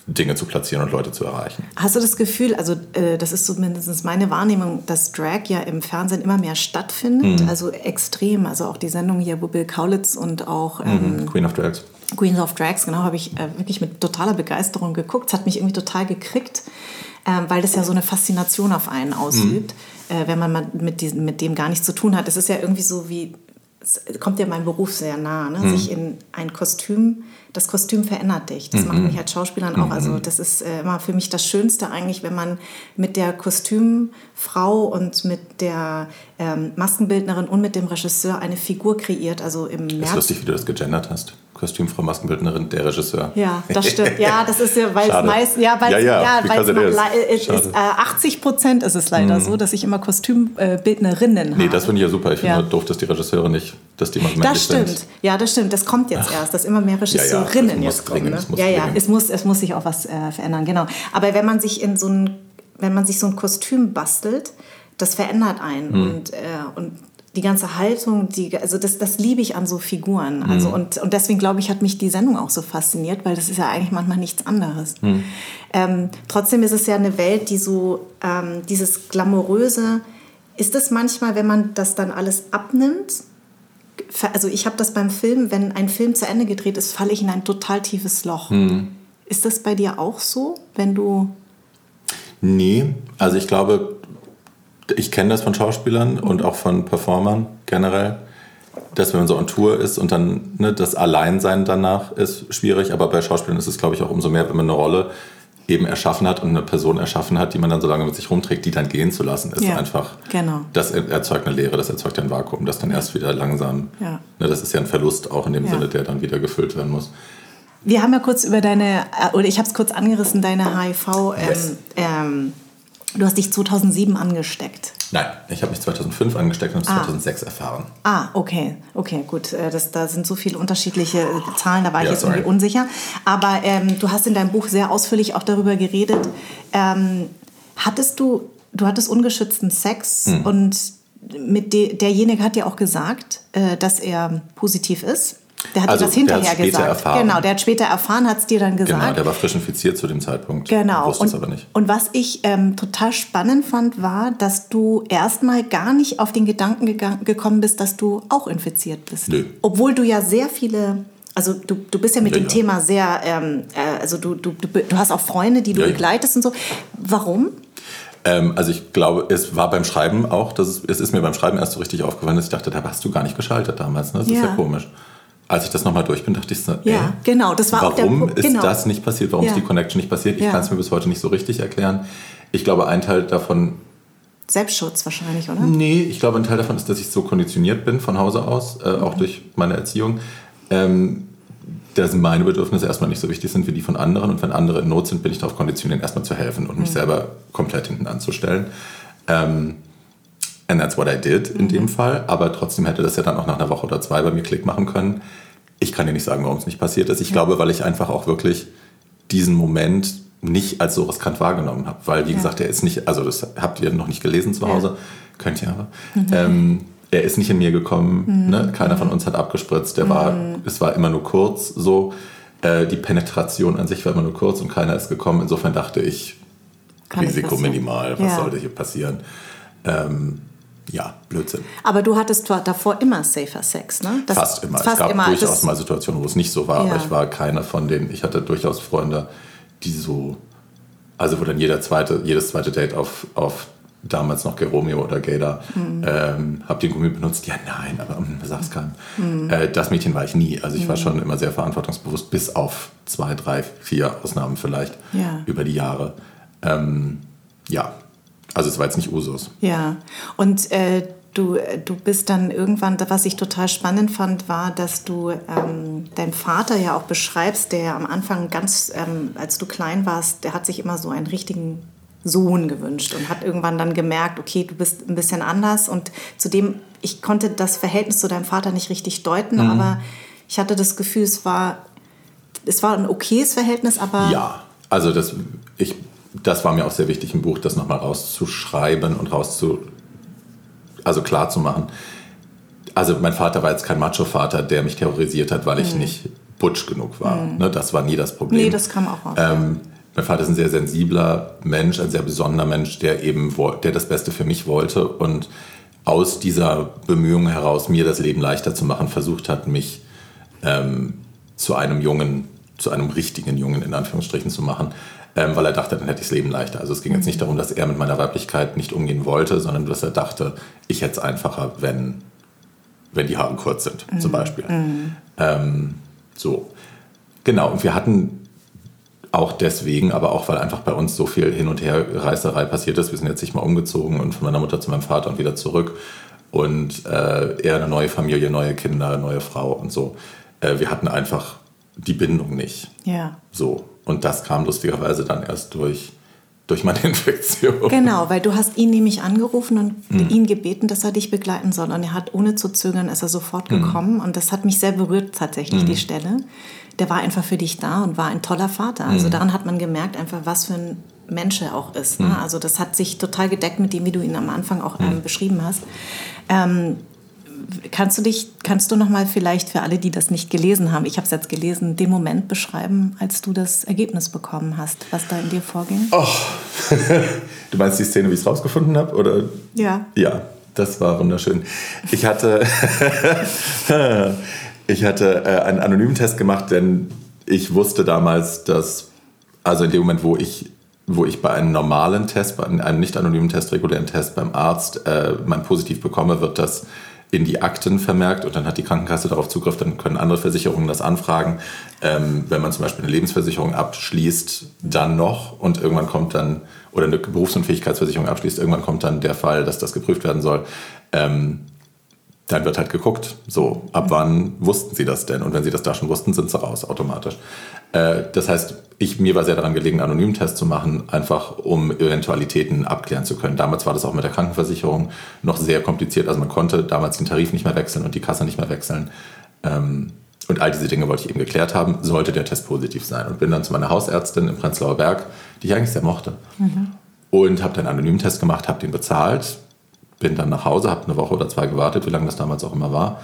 Dinge zu platzieren und Leute zu erreichen. Hast du das Gefühl, also äh, das ist zumindest meine Wahrnehmung, dass Drag ja im Fernsehen immer mehr stattfindet, mhm. also extrem, also auch die Sendung hier, wo Bill Kaulitz und auch ähm, mhm. Queen of Drags. Queen of Drags, genau, habe ich äh, wirklich mit totaler Begeisterung geguckt. Es hat mich irgendwie total gekriegt, äh, weil das ja so eine Faszination auf einen ausübt, mhm. wenn man mit, diesem, mit dem gar nichts zu tun hat. Es ist ja irgendwie so wie, es kommt ja meinem Beruf sehr nah, ne? Mhm. sich in ein Kostüm das Kostüm verändert dich. Das mhm. macht mich als Schauspielerin auch. Also mhm. das ist äh, immer für mich das Schönste eigentlich, wenn man mit der Kostümfrau und mit der ähm, Maskenbildnerin und mit dem Regisseur eine Figur kreiert. Also im März. Ist lustig, wie du das gegendert hast. Kostümfrau, Maskenbildnerin, der Regisseur. Ja, das stimmt. Ja, das ist ja, weil es meist, ja, weil ja, ja, ja weil es ist, äh, 80 Prozent ist es leider mhm. so, dass ich immer Kostümbildnerinnen nee, habe. Nee, das finde ich ja super. Ich finde ja. doof, dass die Regisseure nicht, dass die mal Das stimmt. Sind. Ja, das stimmt. Das kommt jetzt Ach. erst, dass immer mehr Regisseurinnen ja, jetzt kommen. Ne? Ja, ja, es muss, es muss sich auch was äh, verändern, genau. Aber wenn man sich in so ein, wenn man sich so ein Kostüm bastelt, das verändert einen mhm. und, äh, und die ganze Haltung, die, also das, das liebe ich an so Figuren. Also mhm. und, und deswegen glaube ich, hat mich die Sendung auch so fasziniert, weil das ist ja eigentlich manchmal nichts anderes. Mhm. Ähm, trotzdem ist es ja eine Welt, die so ähm, dieses glamouröse, ist es manchmal, wenn man das dann alles abnimmt, also ich habe das beim Film, wenn ein Film zu Ende gedreht ist, falle ich in ein total tiefes Loch. Mhm. Ist das bei dir auch so, wenn du... Nee, also ich glaube, ich kenne das von Schauspielern und auch von Performern generell, dass wenn man so on Tour ist und dann ne, das Alleinsein danach ist schwierig, aber bei Schauspielern ist es, glaube ich, auch umso mehr, wenn man eine Rolle eben erschaffen hat und eine Person erschaffen hat, die man dann so lange mit sich rumträgt, die dann gehen zu lassen, ist ja, einfach, genau. das erzeugt eine Leere, das erzeugt ein Vakuum, das dann erst wieder langsam, ja. ne, das ist ja ein Verlust auch in dem ja. Sinne, der dann wieder gefüllt werden muss. Wir haben ja kurz über deine, äh, oder ich habe es kurz angerissen, deine HIV, ähm, yes. ähm, Du hast dich 2007 angesteckt. Nein, ich habe mich 2005 angesteckt und ah. 2006 erfahren. Ah, okay, okay, gut. Äh, das, da sind so viele unterschiedliche äh, Zahlen, da war ich ja, jetzt sorry. irgendwie unsicher. Aber ähm, du hast in deinem Buch sehr ausführlich auch darüber geredet. Ähm, hattest du, du hattest ungeschützten Sex hm. und mit de, derjenige hat dir auch gesagt, äh, dass er positiv ist. Der hat also, dir das hinterher gesagt. Erfahren. Genau, der hat später erfahren, hat es dir dann gesagt. Genau, der war frisch infiziert zu dem Zeitpunkt. Genau. Wusste und, es aber nicht. Und was ich ähm, total spannend fand, war, dass du erstmal gar nicht auf den Gedanken gekommen bist, dass du auch infiziert bist. Nö. Obwohl du ja sehr viele also du, du bist ja mit ja, dem ja. Thema sehr, ähm, äh, also du, du, du, du hast auch Freunde, die du ja, begleitest und so. Warum? Ähm, also ich glaube, es war beim Schreiben auch, dass es, es ist mir beim Schreiben erst so richtig aufgefallen, dass ich dachte, da hast du gar nicht geschaltet damals. Ne? Das ist ja komisch. Als ich das nochmal durch bin, dachte ich so, ja, ey, genau, das war warum der, genau. ist das nicht passiert? Warum ja. ist die Connection nicht passiert? Ich ja. kann es mir bis heute nicht so richtig erklären. Ich glaube, ein Teil davon Selbstschutz wahrscheinlich, oder? Nee, ich glaube, ein Teil davon ist, dass ich so konditioniert bin von Hause aus, äh, auch durch meine Erziehung, ähm, dass meine Bedürfnisse erstmal nicht so wichtig sind wie die von anderen. Und wenn andere in Not sind, bin ich darauf konditioniert, erstmal zu helfen und mich mhm. selber komplett hinten anzustellen. Ähm, and that's what I did in mhm. dem Fall. Aber trotzdem hätte das ja dann auch nach einer Woche oder zwei bei mir Klick machen können. Ich kann dir nicht sagen, warum es nicht passiert ist. Ich ja. glaube, weil ich einfach auch wirklich diesen Moment nicht als so riskant wahrgenommen habe. Weil, wie ja. gesagt, er ist nicht, also das habt ihr noch nicht gelesen zu Hause, ja. könnt ihr aber. Mhm. Ähm, er ist nicht in mir gekommen, mhm. ne? keiner von uns hat abgespritzt, der mhm. war, es war immer nur kurz so. Äh, die Penetration an sich war immer nur kurz und keiner ist gekommen. Insofern dachte ich, Kann Risiko minimal, was sollte hier passieren? Ähm, ja, Blödsinn. Aber du hattest davor immer safer Sex, ne? Das fast immer. Fast es gab immer. durchaus mal Situationen, wo es nicht so war, ja. aber ich war keiner von denen. Ich hatte durchaus Freunde, die so, also wo dann jeder zweite, jedes zweite Date auf, auf damals noch Geromeo oder Gator, mhm. ähm, habt ihr Gummi benutzt? Ja, nein, aber um, sag's keinem. Mhm. Äh, das Mädchen war ich nie. Also ich mhm. war schon immer sehr verantwortungsbewusst, bis auf zwei, drei, vier Ausnahmen vielleicht ja. über die Jahre. Ähm, ja, also es war jetzt nicht Usus. Ja, und äh, du, du bist dann irgendwann, was ich total spannend fand, war, dass du ähm, deinen Vater ja auch beschreibst, der am Anfang ganz, ähm, als du klein warst, der hat sich immer so einen richtigen Sohn gewünscht und hat irgendwann dann gemerkt, okay, du bist ein bisschen anders und zudem, ich konnte das Verhältnis zu deinem Vater nicht richtig deuten, mhm. aber ich hatte das Gefühl, es war, es war ein okayes Verhältnis, aber... Ja, also das, ich, das war mir auch sehr wichtig im Buch, das nochmal rauszuschreiben und rauszu, also klar zu machen. Also mein Vater war jetzt kein Macho-Vater, der mich terrorisiert hat, weil ich mhm. nicht butch genug war. Mhm. Ne, das war nie das Problem. Nee, das kam auch auf. Ähm, mein Vater ist ein sehr sensibler Mensch, ein sehr besonderer Mensch, der eben der das Beste für mich wollte und aus dieser Bemühung heraus, mir das Leben leichter zu machen, versucht hat, mich ähm, zu einem Jungen, zu einem richtigen Jungen in Anführungsstrichen zu machen, ähm, weil er dachte, dann hätte ich das Leben leichter. Also es ging jetzt nicht darum, dass er mit meiner Weiblichkeit nicht umgehen wollte, sondern dass er dachte, ich hätte es einfacher, wenn, wenn die Haare kurz sind, mhm. zum Beispiel. Mhm. Ähm, so. Genau, und wir hatten auch deswegen, aber auch weil einfach bei uns so viel Hin- und Herreißerei passiert ist. Wir sind jetzt nicht mal umgezogen und von meiner Mutter zu meinem Vater und wieder zurück. Und äh, er eine neue Familie, neue Kinder, neue Frau und so. Äh, wir hatten einfach die Bindung nicht. Ja. So. Und das kam lustigerweise dann erst durch durch meine Infektion. Genau, weil du hast ihn nämlich angerufen und mhm. ihn gebeten, dass er dich begleiten soll. Und er hat ohne zu zögern, ist er sofort mhm. gekommen. Und das hat mich sehr berührt tatsächlich, mhm. die Stelle. Der war einfach für dich da und war ein toller Vater. Also mhm. daran hat man gemerkt, einfach was für ein Mensch er auch ist. Ne? Mhm. Also das hat sich total gedeckt mit dem, wie du ihn am Anfang auch ähm, mhm. beschrieben hast. Ähm, kannst du dich, kannst du noch mal vielleicht für alle, die das nicht gelesen haben, ich habe es jetzt gelesen, den Moment beschreiben, als du das Ergebnis bekommen hast, was da in dir vorging? Oh. du meinst die Szene, wie ich es rausgefunden habe, oder? Ja. Ja, das war wunderschön. Ich hatte, ich hatte äh, einen anonymen Test gemacht, denn ich wusste damals, dass, also in dem Moment, wo ich wo ich bei einem normalen Test, bei einem nicht anonymen Test, regulären Test beim Arzt äh, mein Positiv bekomme, wird das in die Akten vermerkt und dann hat die Krankenkasse darauf Zugriff, dann können andere Versicherungen das anfragen. Ähm, wenn man zum Beispiel eine Lebensversicherung abschließt, dann noch und irgendwann kommt dann, oder eine Berufsunfähigkeitsversicherung abschließt, irgendwann kommt dann der Fall, dass das geprüft werden soll. Ähm, dann wird halt geguckt, so, ab wann wussten sie das denn? Und wenn sie das da schon wussten, sind sie raus automatisch. Äh, das heißt, ich, mir war sehr daran gelegen, einen anonymen Test zu machen, einfach um Eventualitäten abklären zu können. Damals war das auch mit der Krankenversicherung noch sehr kompliziert. Also man konnte damals den Tarif nicht mehr wechseln und die Kasse nicht mehr wechseln. Ähm, und all diese Dinge wollte ich eben geklärt haben, sollte der Test positiv sein. Und bin dann zu meiner Hausärztin im Prenzlauer Berg, die ich eigentlich sehr mochte. Mhm. Und habe dann einen anonymen Test gemacht, habe den bezahlt, bin dann nach Hause, habe eine Woche oder zwei gewartet, wie lange das damals auch immer war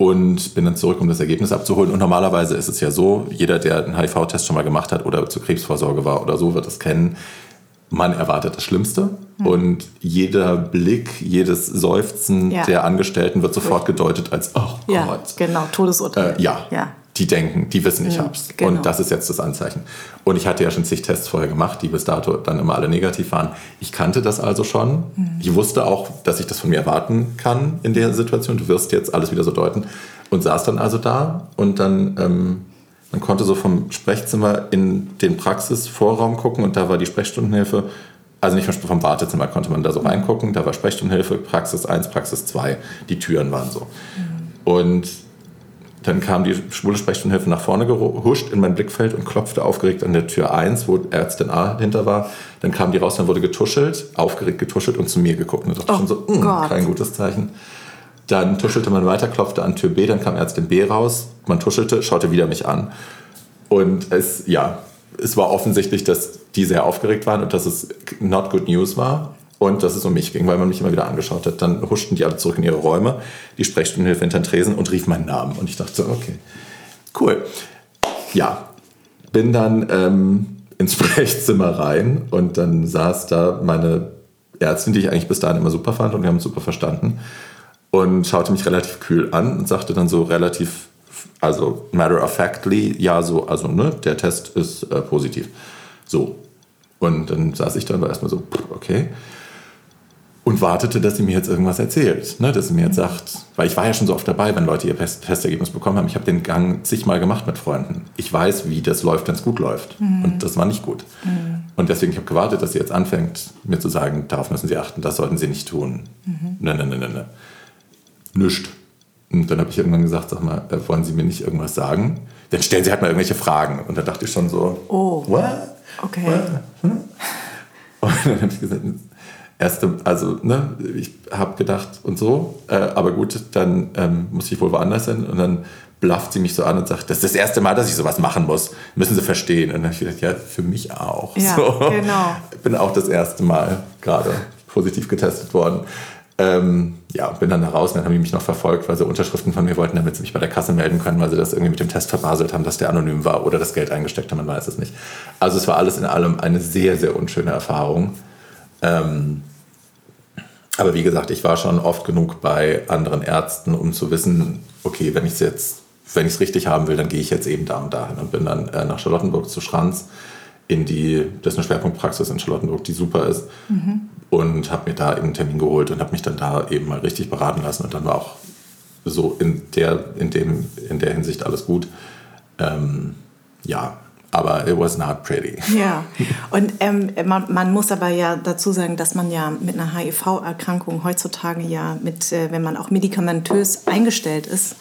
und bin dann zurück, um das Ergebnis abzuholen. Und normalerweise ist es ja so, jeder, der einen HIV-Test schon mal gemacht hat oder zur Krebsvorsorge war oder so, wird es kennen. Man erwartet das Schlimmste mhm. und jeder Blick, jedes Seufzen ja. der Angestellten wird sofort gedeutet als, oh ja, Gott. Genau, Todesurteil. Äh, ja. ja. Die denken, die wissen, ich mhm, hab's. Genau. Und das ist jetzt das Anzeichen. Und ich hatte ja schon zig Tests vorher gemacht, die bis dato dann immer alle negativ waren. Ich kannte das also schon. Mhm. Ich wusste auch, dass ich das von mir erwarten kann in der Situation. Du wirst jetzt alles wieder so deuten. Und saß dann also da und dann, ähm, man konnte so vom Sprechzimmer in den Praxisvorraum gucken und da war die Sprechstundenhilfe. Also nicht vom Wartezimmer konnte man da so reingucken. Da war Sprechstundenhilfe, Praxis 1, Praxis 2. Die Türen waren so. Mhm. Und dann kam die schwule Sprechstundenhilfe nach vorne gehuscht in mein Blickfeld und klopfte aufgeregt an der Tür 1, wo Ärztin A hinter war. Dann kam die raus, dann wurde getuschelt, aufgeregt getuschelt und zu mir geguckt. Und ich dachte oh schon so, hm, kein gutes Zeichen. Dann tuschelte man weiter, klopfte an Tür B, dann kam Ärztin B raus. Man tuschelte, schaute wieder mich an. Und es, ja, es war offensichtlich, dass die sehr aufgeregt waren und dass es not good news war und dass es um mich ging, weil man mich immer wieder angeschaut hat. Dann huschten die alle zurück in ihre Räume, die Sprechstundenhilfe hinter den Tresen und rief meinen Namen. Und ich dachte okay, cool. Ja, bin dann ähm, ins Sprechzimmer rein und dann saß da meine Ärztin, die ich eigentlich bis dahin immer super fand und wir haben uns super verstanden und schaute mich relativ kühl an und sagte dann so relativ, also matter of factly, ja, so, also ne, der Test ist äh, positiv. So. Und dann saß ich da und war erstmal so, okay und wartete, dass sie mir jetzt irgendwas erzählt. Ne? Dass sie mir jetzt sagt, weil ich war ja schon so oft dabei, wenn Leute ihr Testergebnis bekommen haben. Ich habe den Gang zigmal gemacht mit Freunden. Ich weiß, wie das läuft, wenn es gut läuft. Mhm. Und das war nicht gut. Mhm. Und deswegen habe ich gewartet, dass sie jetzt anfängt, mir zu sagen, darauf müssen sie achten, das sollten sie nicht tun. Mhm. Ne, ne, ne, ne, ne. Nischt. Und dann habe ich irgendwann gesagt, sag mal, äh, wollen Sie mir nicht irgendwas sagen? Dann stellen Sie halt mal irgendwelche Fragen. Und da dachte ich schon so, oh, what? Okay. What? Hm? Und dann habe ich gesagt, erste, also ne, ich habe gedacht und so, äh, aber gut, dann ähm, muss ich wohl woanders hin und dann blafft sie mich so an und sagt, das ist das erste Mal, dass ich sowas machen muss, müssen Sie verstehen. Und dann habe ich gedacht, ja, für mich auch. Ja, so. genau. Bin auch das erste Mal gerade positiv getestet worden. Ähm, ja, bin dann da raus und dann haben die mich noch verfolgt, weil sie Unterschriften von mir wollten, damit sie mich bei der Kasse melden können, weil sie das irgendwie mit dem Test verbaselt haben, dass der anonym war oder das Geld eingesteckt haben, man weiß es nicht. Also es war alles in allem eine sehr, sehr unschöne Erfahrung. Ähm, aber wie gesagt, ich war schon oft genug bei anderen Ärzten, um zu wissen, okay, wenn ich es jetzt, wenn ich es richtig haben will, dann gehe ich jetzt eben da und dahin und bin dann äh, nach Charlottenburg zu Schranz in die, das ist eine Schwerpunktpraxis in Charlottenburg, die super ist. Mhm. Und habe mir da eben einen Termin geholt und habe mich dann da eben mal richtig beraten lassen. Und dann war auch so in der, in dem, in der Hinsicht alles gut. Ähm, ja, aber it was not pretty. Ja, und ähm, man, man, muss aber ja dazu sagen, dass man ja mit einer HIV-Erkrankung heutzutage ja mit, äh, wenn man auch medikamentös eingestellt ist,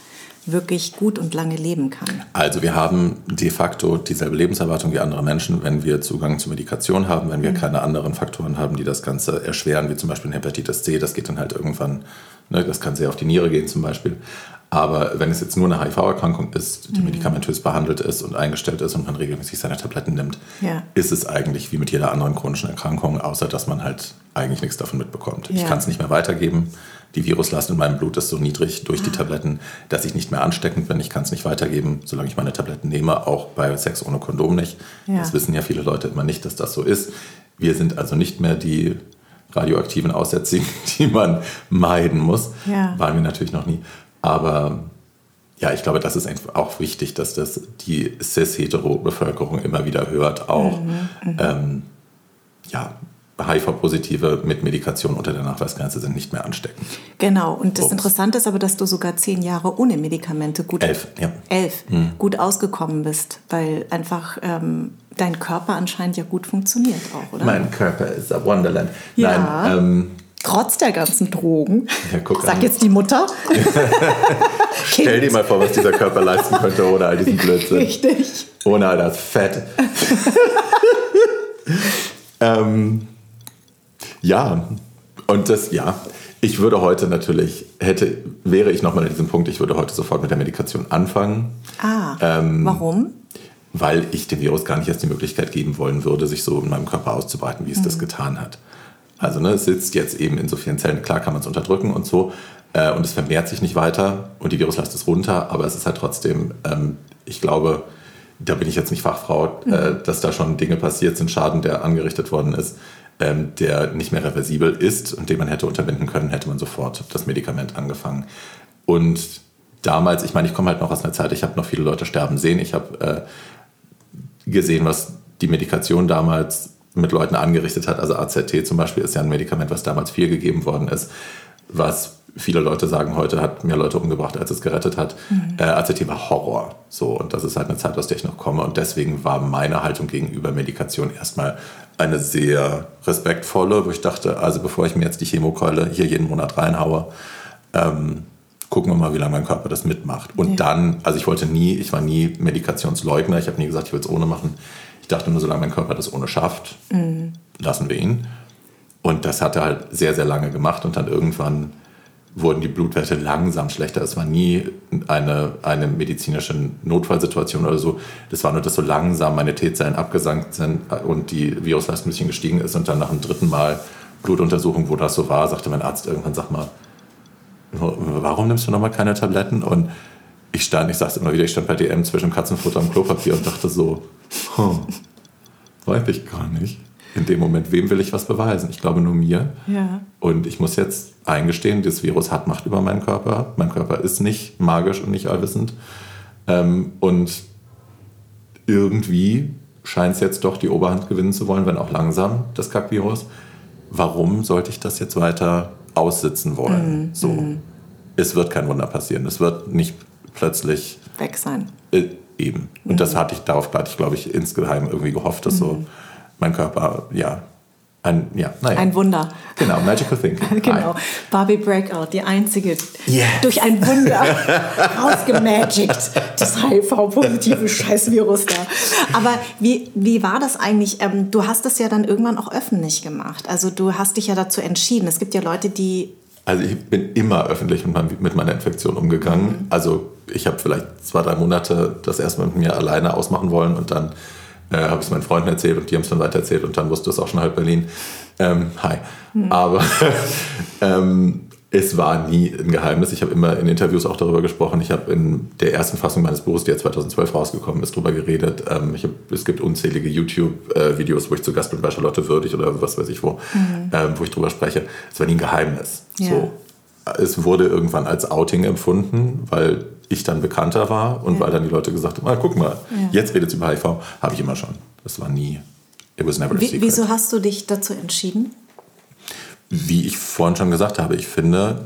wirklich gut und lange leben kann. Also wir haben de facto dieselbe Lebenserwartung wie andere Menschen, wenn wir Zugang zur Medikation haben, wenn wir mhm. keine anderen Faktoren haben, die das Ganze erschweren, wie zum Beispiel Hepatitis C, das geht dann halt irgendwann, ne, das kann sehr auf die Niere gehen zum Beispiel. Aber wenn es jetzt nur eine HIV-Erkrankung ist, die mhm. medikamentös behandelt ist und eingestellt ist und man regelmäßig seine Tabletten nimmt, ja. ist es eigentlich wie mit jeder anderen chronischen Erkrankung, außer dass man halt eigentlich nichts davon mitbekommt. Ja. Ich kann es nicht mehr weitergeben. Die Viruslast in meinem Blut ist so niedrig durch die ah. Tabletten, dass ich nicht mehr ansteckend bin. Ich kann es nicht weitergeben, solange ich meine Tabletten nehme, auch bei Sex ohne Kondom nicht. Ja. Das wissen ja viele Leute immer nicht, dass das so ist. Wir sind also nicht mehr die radioaktiven Aussätzigen, die man meiden muss. Ja. Waren wir natürlich noch nie. Aber ja, ich glaube, das ist auch wichtig, dass das die cis-hetero-Bevölkerung immer wieder hört, auch mhm, mhm. ähm, ja, HIV-Positive mit Medikation unter der Nachweisgrenze sind nicht mehr ansteckend. Genau, und das Ups. Interessante ist aber, dass du sogar zehn Jahre ohne Medikamente gut, elf, ja. elf, mhm. gut ausgekommen bist, weil einfach ähm, dein Körper anscheinend ja gut funktioniert auch, oder? Mein Körper ist a Wonderland. Ja. Nein, ähm, trotz der ganzen Drogen. Ja, Sag an. jetzt die Mutter. Stell dir mal vor, was dieser Körper leisten könnte ohne all diesen Blödsinn. Richtig. Ohne all das Fett. ähm, ja, und das, ja, ich würde heute natürlich, hätte, wäre ich nochmal an diesem Punkt, ich würde heute sofort mit der Medikation anfangen. Ah, ähm, warum? Weil ich dem Virus gar nicht erst die Möglichkeit geben wollen würde, sich so in meinem Körper auszubreiten, wie es mhm. das getan hat. Also ne, es sitzt jetzt eben in so vielen Zellen, klar kann man es unterdrücken und so, äh, und es vermehrt sich nicht weiter und die Viruslast ist runter, aber es ist halt trotzdem, ähm, ich glaube, da bin ich jetzt nicht Fachfrau, mhm. äh, dass da schon Dinge passiert sind, Schaden, der angerichtet worden ist, ähm, der nicht mehr reversibel ist und den man hätte unterbinden können, hätte man sofort das Medikament angefangen. Und damals, ich meine, ich komme halt noch aus einer Zeit, ich habe noch viele Leute sterben sehen. Ich habe äh, gesehen, was die Medikation damals mit Leuten angerichtet hat. Also AZT zum Beispiel ist ja ein Medikament, was damals viel gegeben worden ist, was viele Leute sagen heute, hat mehr Leute umgebracht, als es gerettet hat. Mhm. Äh, AZT war Horror. So, und das ist halt eine Zeit, aus der ich noch komme. Und deswegen war meine Haltung gegenüber Medikation erstmal eine sehr respektvolle, wo ich dachte, also bevor ich mir jetzt die Chemokeule hier jeden Monat reinhaue, ähm, gucken wir mal, wie lange mein Körper das mitmacht. Und ja. dann, also ich wollte nie, ich war nie Medikationsleugner, ich habe nie gesagt, ich will es ohne machen. Ich dachte nur, solange mein Körper das ohne schafft, mhm. lassen wir ihn. Und das hat er halt sehr, sehr lange gemacht und dann irgendwann wurden die Blutwerte langsam schlechter. Es war nie eine, eine medizinische Notfallsituation oder so. Das war nur, dass so langsam meine T-Zellen abgesankt sind und die Virusleistung ein bisschen gestiegen ist. Und dann nach dem dritten Mal Blutuntersuchung, wo das so war, sagte mein Arzt irgendwann, sag mal, warum nimmst du nochmal keine Tabletten? Und ich stand, ich sag's immer wieder, ich stand bei DM zwischen Katzenfutter und Klopapier und dachte so, hm, weiß ich gar nicht in dem Moment, wem will ich was beweisen? Ich glaube nur mir. Ja. Und ich muss jetzt eingestehen, das Virus hat Macht über meinen Körper. Mein Körper ist nicht magisch und nicht allwissend. Ähm, und irgendwie scheint es jetzt doch die Oberhand gewinnen zu wollen, wenn auch langsam, das Kackvirus. Warum sollte ich das jetzt weiter aussitzen wollen? Mhm. So. Mhm. Es wird kein Wunder passieren. Es wird nicht plötzlich weg sein. Äh, eben. Und mhm. das hatte ich, darauf hatte ich, glaube ich, insgeheim irgendwie gehofft, dass so mhm mein Körper, ja, ein, ja, naja. ein Wunder. Genau, Magical Thinking. genau. Barbie Breakout, die einzige, yes. durch ein Wunder rausgemagigt, das HIV-positive Scheißvirus da. Aber wie, wie war das eigentlich? Ähm, du hast das ja dann irgendwann auch öffentlich gemacht. Also du hast dich ja dazu entschieden. Es gibt ja Leute, die... Also ich bin immer öffentlich mit meiner Infektion umgegangen. Mhm. Also ich habe vielleicht zwei, drei Monate das erstmal mit mir alleine ausmachen wollen und dann äh, habe ich es meinen Freunden erzählt und die haben es dann weiter erzählt und dann wusste es auch schon halb Berlin. Ähm, hi. Mhm. Aber ähm, es war nie ein Geheimnis. Ich habe immer in Interviews auch darüber gesprochen. Ich habe in der ersten Fassung meines Buches, die ja 2012 rausgekommen ist, darüber geredet. Ähm, hab, es gibt unzählige YouTube-Videos, wo ich zu Gast bin bei Charlotte Würdig oder was weiß ich wo, mhm. ähm, wo ich darüber spreche. Es war nie ein Geheimnis. Ja. So. Es wurde irgendwann als Outing empfunden, weil ich dann bekannter war und ja. weil dann die Leute gesagt haben, ah, guck mal, ja. jetzt redet sie über HIV, habe ich immer schon. Das war nie, it was never a secret. Wieso hast du dich dazu entschieden? Wie ich vorhin schon gesagt habe, ich finde,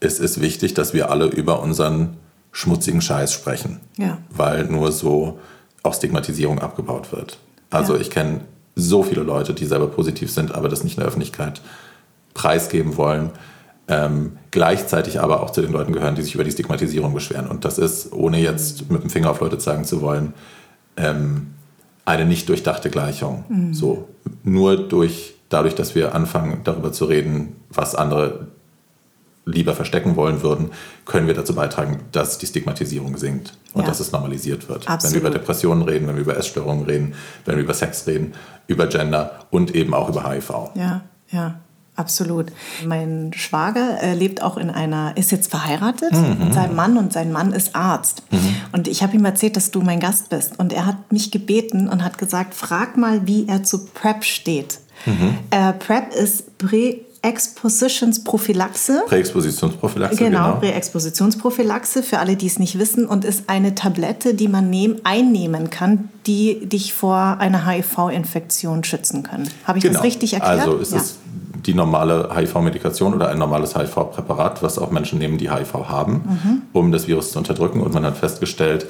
es ist wichtig, dass wir alle über unseren schmutzigen Scheiß sprechen, ja. weil nur so auch Stigmatisierung abgebaut wird. Also ich kenne so viele Leute, die selber positiv sind, aber das nicht in der Öffentlichkeit preisgeben wollen ähm, gleichzeitig aber auch zu den Leuten gehören, die sich über die Stigmatisierung beschweren. Und das ist, ohne jetzt mit dem Finger auf Leute zeigen zu wollen, ähm, eine nicht durchdachte Gleichung. Mhm. So, nur durch, dadurch, dass wir anfangen, darüber zu reden, was andere lieber verstecken wollen würden, können wir dazu beitragen, dass die Stigmatisierung sinkt und ja. dass es normalisiert wird. Absolut. Wenn wir über Depressionen reden, wenn wir über Essstörungen reden, wenn wir über Sex reden, über Gender und eben auch über HIV. Ja, ja. Absolut. Mein Schwager äh, lebt auch in einer, ist jetzt verheiratet mhm. mit seinem Mann und sein Mann ist Arzt. Mhm. Und ich habe ihm erzählt, dass du mein Gast bist. Und er hat mich gebeten und hat gesagt, frag mal, wie er zu PrEP steht. Mhm. Äh, PrEP ist Prä Expositionsprophylaxe. Präexpositionsprophylaxe, genau. Genau, Präexpositionsprophylaxe für alle, die es nicht wissen und ist eine Tablette, die man nehm, einnehmen kann, die dich vor einer HIV-Infektion schützen kann. Habe ich genau. das richtig erklärt? Also es ja. ist die normale HIV-Medikation oder ein normales HIV-Präparat, was auch Menschen nehmen, die HIV haben, mhm. um das Virus zu unterdrücken. Und man hat festgestellt,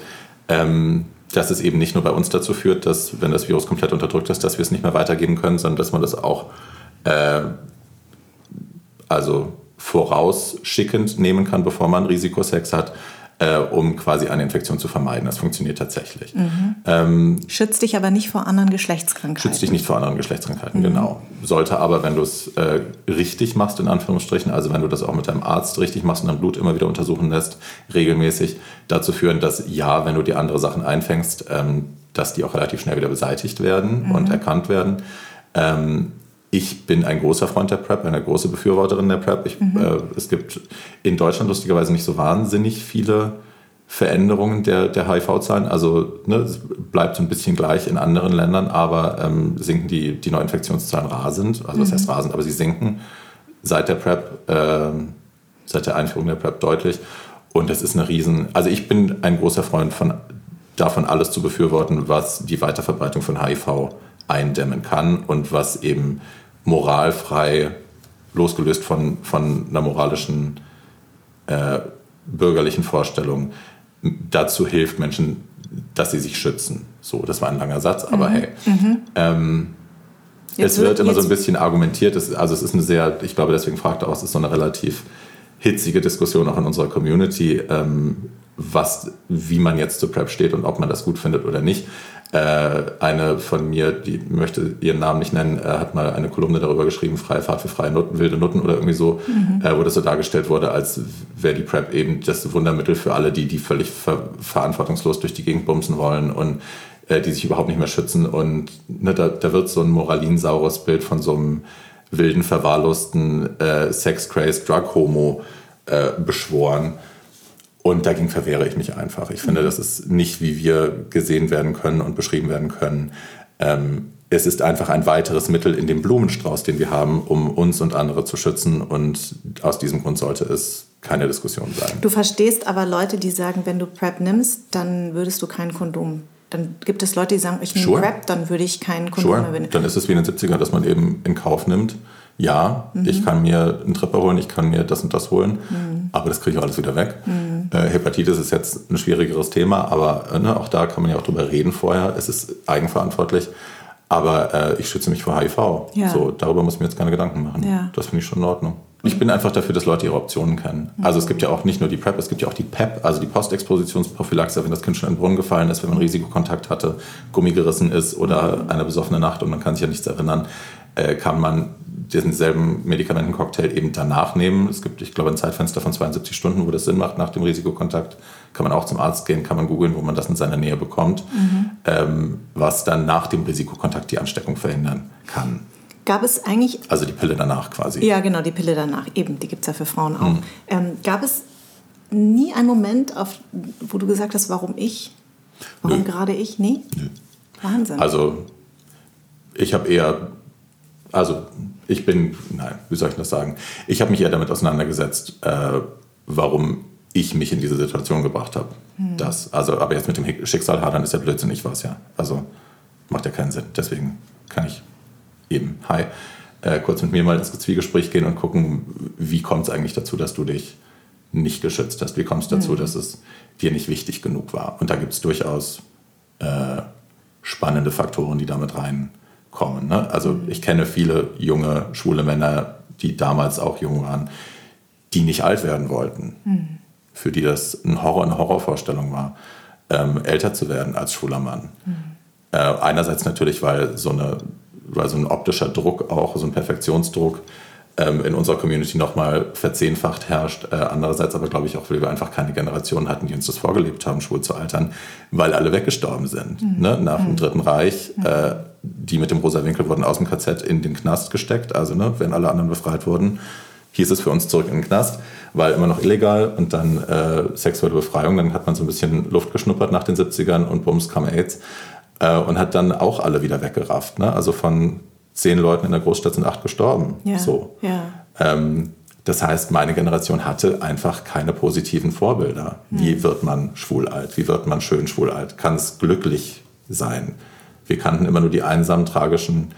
ähm, dass es eben nicht nur bei uns dazu führt, dass, wenn das Virus komplett unterdrückt ist, dass wir es nicht mehr weitergeben können, sondern dass man das auch äh, also vorausschickend nehmen kann, bevor man Risikosex hat äh, um quasi eine Infektion zu vermeiden. Das funktioniert tatsächlich. Mhm. Ähm, schützt dich aber nicht vor anderen Geschlechtskrankheiten. Schützt dich nicht vor anderen Geschlechtskrankheiten, mhm. genau. Sollte aber, wenn du es äh, richtig machst, in Anführungsstrichen, also wenn du das auch mit deinem Arzt richtig machst und dein Blut immer wieder untersuchen lässt, regelmäßig dazu führen, dass ja, wenn du die andere Sachen einfängst, ähm, dass die auch relativ schnell wieder beseitigt werden mhm. und erkannt werden. Ähm, ich bin ein großer Freund der PrEP, eine große Befürworterin der PrEP. Ich, mhm. äh, es gibt in Deutschland lustigerweise nicht so wahnsinnig viele Veränderungen der, der HIV-Zahlen. Also ne, es bleibt so ein bisschen gleich in anderen Ländern, aber ähm, sinken die, die Neuinfektionszahlen rasend. Also das mhm. heißt rasend, aber sie sinken seit der PrEP, äh, seit der Einführung der PrEP deutlich. Und das ist eine riesen, also ich bin ein großer Freund von davon alles zu befürworten, was die Weiterverbreitung von HIV eindämmen kann und was eben moralfrei, losgelöst von, von einer moralischen äh, bürgerlichen Vorstellung, dazu hilft Menschen, dass sie sich schützen. So, das war ein langer Satz, aber mhm. hey. Mhm. Ähm, es wird, wird immer so ein bisschen argumentiert, also es ist eine sehr, ich glaube, deswegen fragt er auch, es ist so eine relativ hitzige Diskussion auch in unserer Community, ähm, was, wie man jetzt zu PrEP steht und ob man das gut findet oder nicht. Äh, eine von mir, die möchte ihren Namen nicht nennen, äh, hat mal eine Kolumne darüber geschrieben, freie Fahrt für freie Nutten, wilde Nutten oder irgendwie so, mhm. äh, wo das so dargestellt wurde, als wäre die PrEP eben das Wundermittel für alle, die, die völlig ver verantwortungslos durch die Gegend bumsen wollen und äh, die sich überhaupt nicht mehr schützen. Und ne, da, da wird so ein moralinsaures Bild von so einem wilden, verwahrlosten äh, Sex-Crazed Drug-Homo äh, beschworen. Und dagegen verwehre ich mich einfach. Ich finde, das ist nicht, wie wir gesehen werden können und beschrieben werden können. Ähm, es ist einfach ein weiteres Mittel in dem Blumenstrauß, den wir haben, um uns und andere zu schützen. Und aus diesem Grund sollte es keine Diskussion sein. Du verstehst aber Leute, die sagen, wenn du PrEP nimmst, dann würdest du kein Kondom. Dann gibt es Leute, die sagen, ich nehme sure. PrEP, dann würde ich kein Kondom sure. mehr benutzen. Dann ist es wie in den 70ern, dass man eben in Kauf nimmt, ja, mhm. ich kann mir einen Tripper holen, ich kann mir das und das holen, mhm. aber das kriege ich alles wieder weg. Mhm. Äh, Hepatitis ist jetzt ein schwierigeres Thema, aber äh, ne, auch da kann man ja auch drüber reden vorher. Es ist eigenverantwortlich. Aber äh, ich schütze mich vor HIV. Ja. So, darüber muss ich mir jetzt keine Gedanken machen. Ja. Das finde ich schon in Ordnung. Ich bin einfach dafür, dass Leute ihre Optionen kennen. Mhm. Also es gibt ja auch nicht nur die PrEP, es gibt ja auch die PEP, also die Postexpositionsprophylaxe, wenn das Kind schon in den Brunnen gefallen ist, wenn man Risikokontakt hatte, Gummi gerissen ist oder mhm. eine besoffene Nacht und man kann sich ja nichts erinnern, äh, kann man denselben Medikamentencocktail eben danach nehmen. Es gibt, ich glaube, ein Zeitfenster von 72 Stunden, wo das Sinn macht nach dem Risikokontakt. Kann man auch zum Arzt gehen, kann man googeln, wo man das in seiner Nähe bekommt, mhm. ähm, was dann nach dem Risikokontakt die Ansteckung verhindern kann. Gab es eigentlich. Also die Pille danach quasi. Ja, genau, die Pille danach. Eben, die gibt es ja für Frauen auch. Mhm. Ähm, gab es nie einen Moment, auf, wo du gesagt hast, warum ich? Warum Nö. gerade ich? Nee? Nö. Wahnsinn. Also, ich habe eher also ich bin, nein, wie soll ich das sagen? Ich habe mich eher damit auseinandergesetzt, äh, warum ich mich in diese Situation gebracht habe. Hm. Das, also, aber jetzt mit dem Schicksal hadern ist ja blödsinnig was, ja. Also macht ja keinen Sinn. Deswegen kann ich eben, hi, äh, kurz mit mir mal ins Zwiegespräch gehen und gucken, wie kommt es eigentlich dazu, dass du dich nicht geschützt hast? Wie kommt es dazu, hm. dass es dir nicht wichtig genug war? Und da gibt es durchaus äh, spannende Faktoren, die damit rein kommen. Ne? Also ich kenne viele junge, schwule Männer, die damals auch jung waren, die nicht alt werden wollten. Mhm. Für die das ein Horror, eine Horrorvorstellung war, ähm, älter zu werden als schwuler Mann. Mhm. Äh, einerseits natürlich, weil so, eine, weil so ein optischer Druck auch, so ein Perfektionsdruck in unserer Community nochmal verzehnfacht herrscht. Äh, andererseits aber, glaube ich, auch, weil wir einfach keine Generation hatten, die uns das vorgelebt haben, schwul zu altern, weil alle weggestorben sind. Mhm. Ne? Nach dem mhm. Dritten Reich, mhm. äh, die mit dem rosa Winkel wurden aus dem KZ in den Knast gesteckt. Also, ne, wenn alle anderen befreit wurden, hieß es für uns zurück in den Knast, weil immer noch illegal und dann äh, sexuelle Befreiung. Dann hat man so ein bisschen Luft geschnuppert nach den 70ern und bums kam AIDS äh, und hat dann auch alle wieder weggerafft. Ne? Also von zehn Leuten in der Großstadt sind acht gestorben. Ja, so. Ja. Ähm, das heißt, meine Generation hatte einfach keine positiven Vorbilder. Mhm. Wie wird man schwul alt? Wie wird man schön schwul alt? Kann es glücklich sein? Wir kannten immer nur die einsamen, tragischen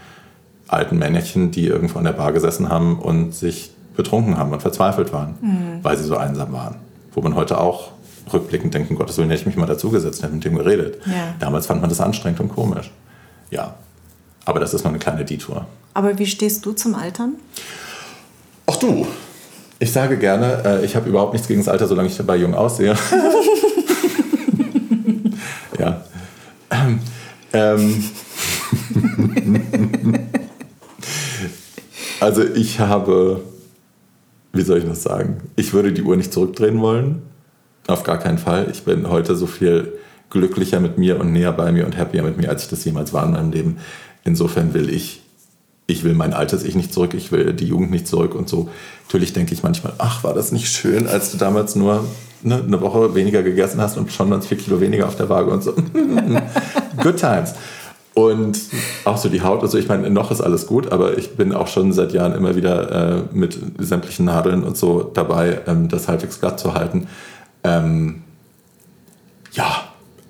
alten Männchen, die irgendwo an der Bar gesessen haben und sich betrunken haben und verzweifelt waren, mhm. weil sie so einsam waren. Wo man heute auch rückblickend denkt, um Gottes Willen hätte ich mich mal dazugesetzt, hätte mit dem geredet. Ja. Damals fand man das anstrengend und komisch. Ja, aber das ist noch eine kleine Detour. Aber wie stehst du zum Altern? Ach du, ich sage gerne, äh, ich habe überhaupt nichts gegen das Alter, solange ich dabei jung aussehe. ja. Ähm, ähm. also ich habe, wie soll ich das sagen? Ich würde die Uhr nicht zurückdrehen wollen. Auf gar keinen Fall. Ich bin heute so viel glücklicher mit mir und näher bei mir und happier mit mir, als ich das jemals war in meinem Leben. Insofern will ich, ich will mein altes Ich nicht zurück, ich will die Jugend nicht zurück und so. Natürlich denke ich manchmal, ach, war das nicht schön, als du damals nur ne, eine Woche weniger gegessen hast und schon ganz vier Kilo weniger auf der Waage und so. Good times. Und auch so die Haut, also ich meine, noch ist alles gut, aber ich bin auch schon seit Jahren immer wieder äh, mit sämtlichen Nadeln und so dabei, ähm, das halbwegs glatt zu halten. Ähm, ja,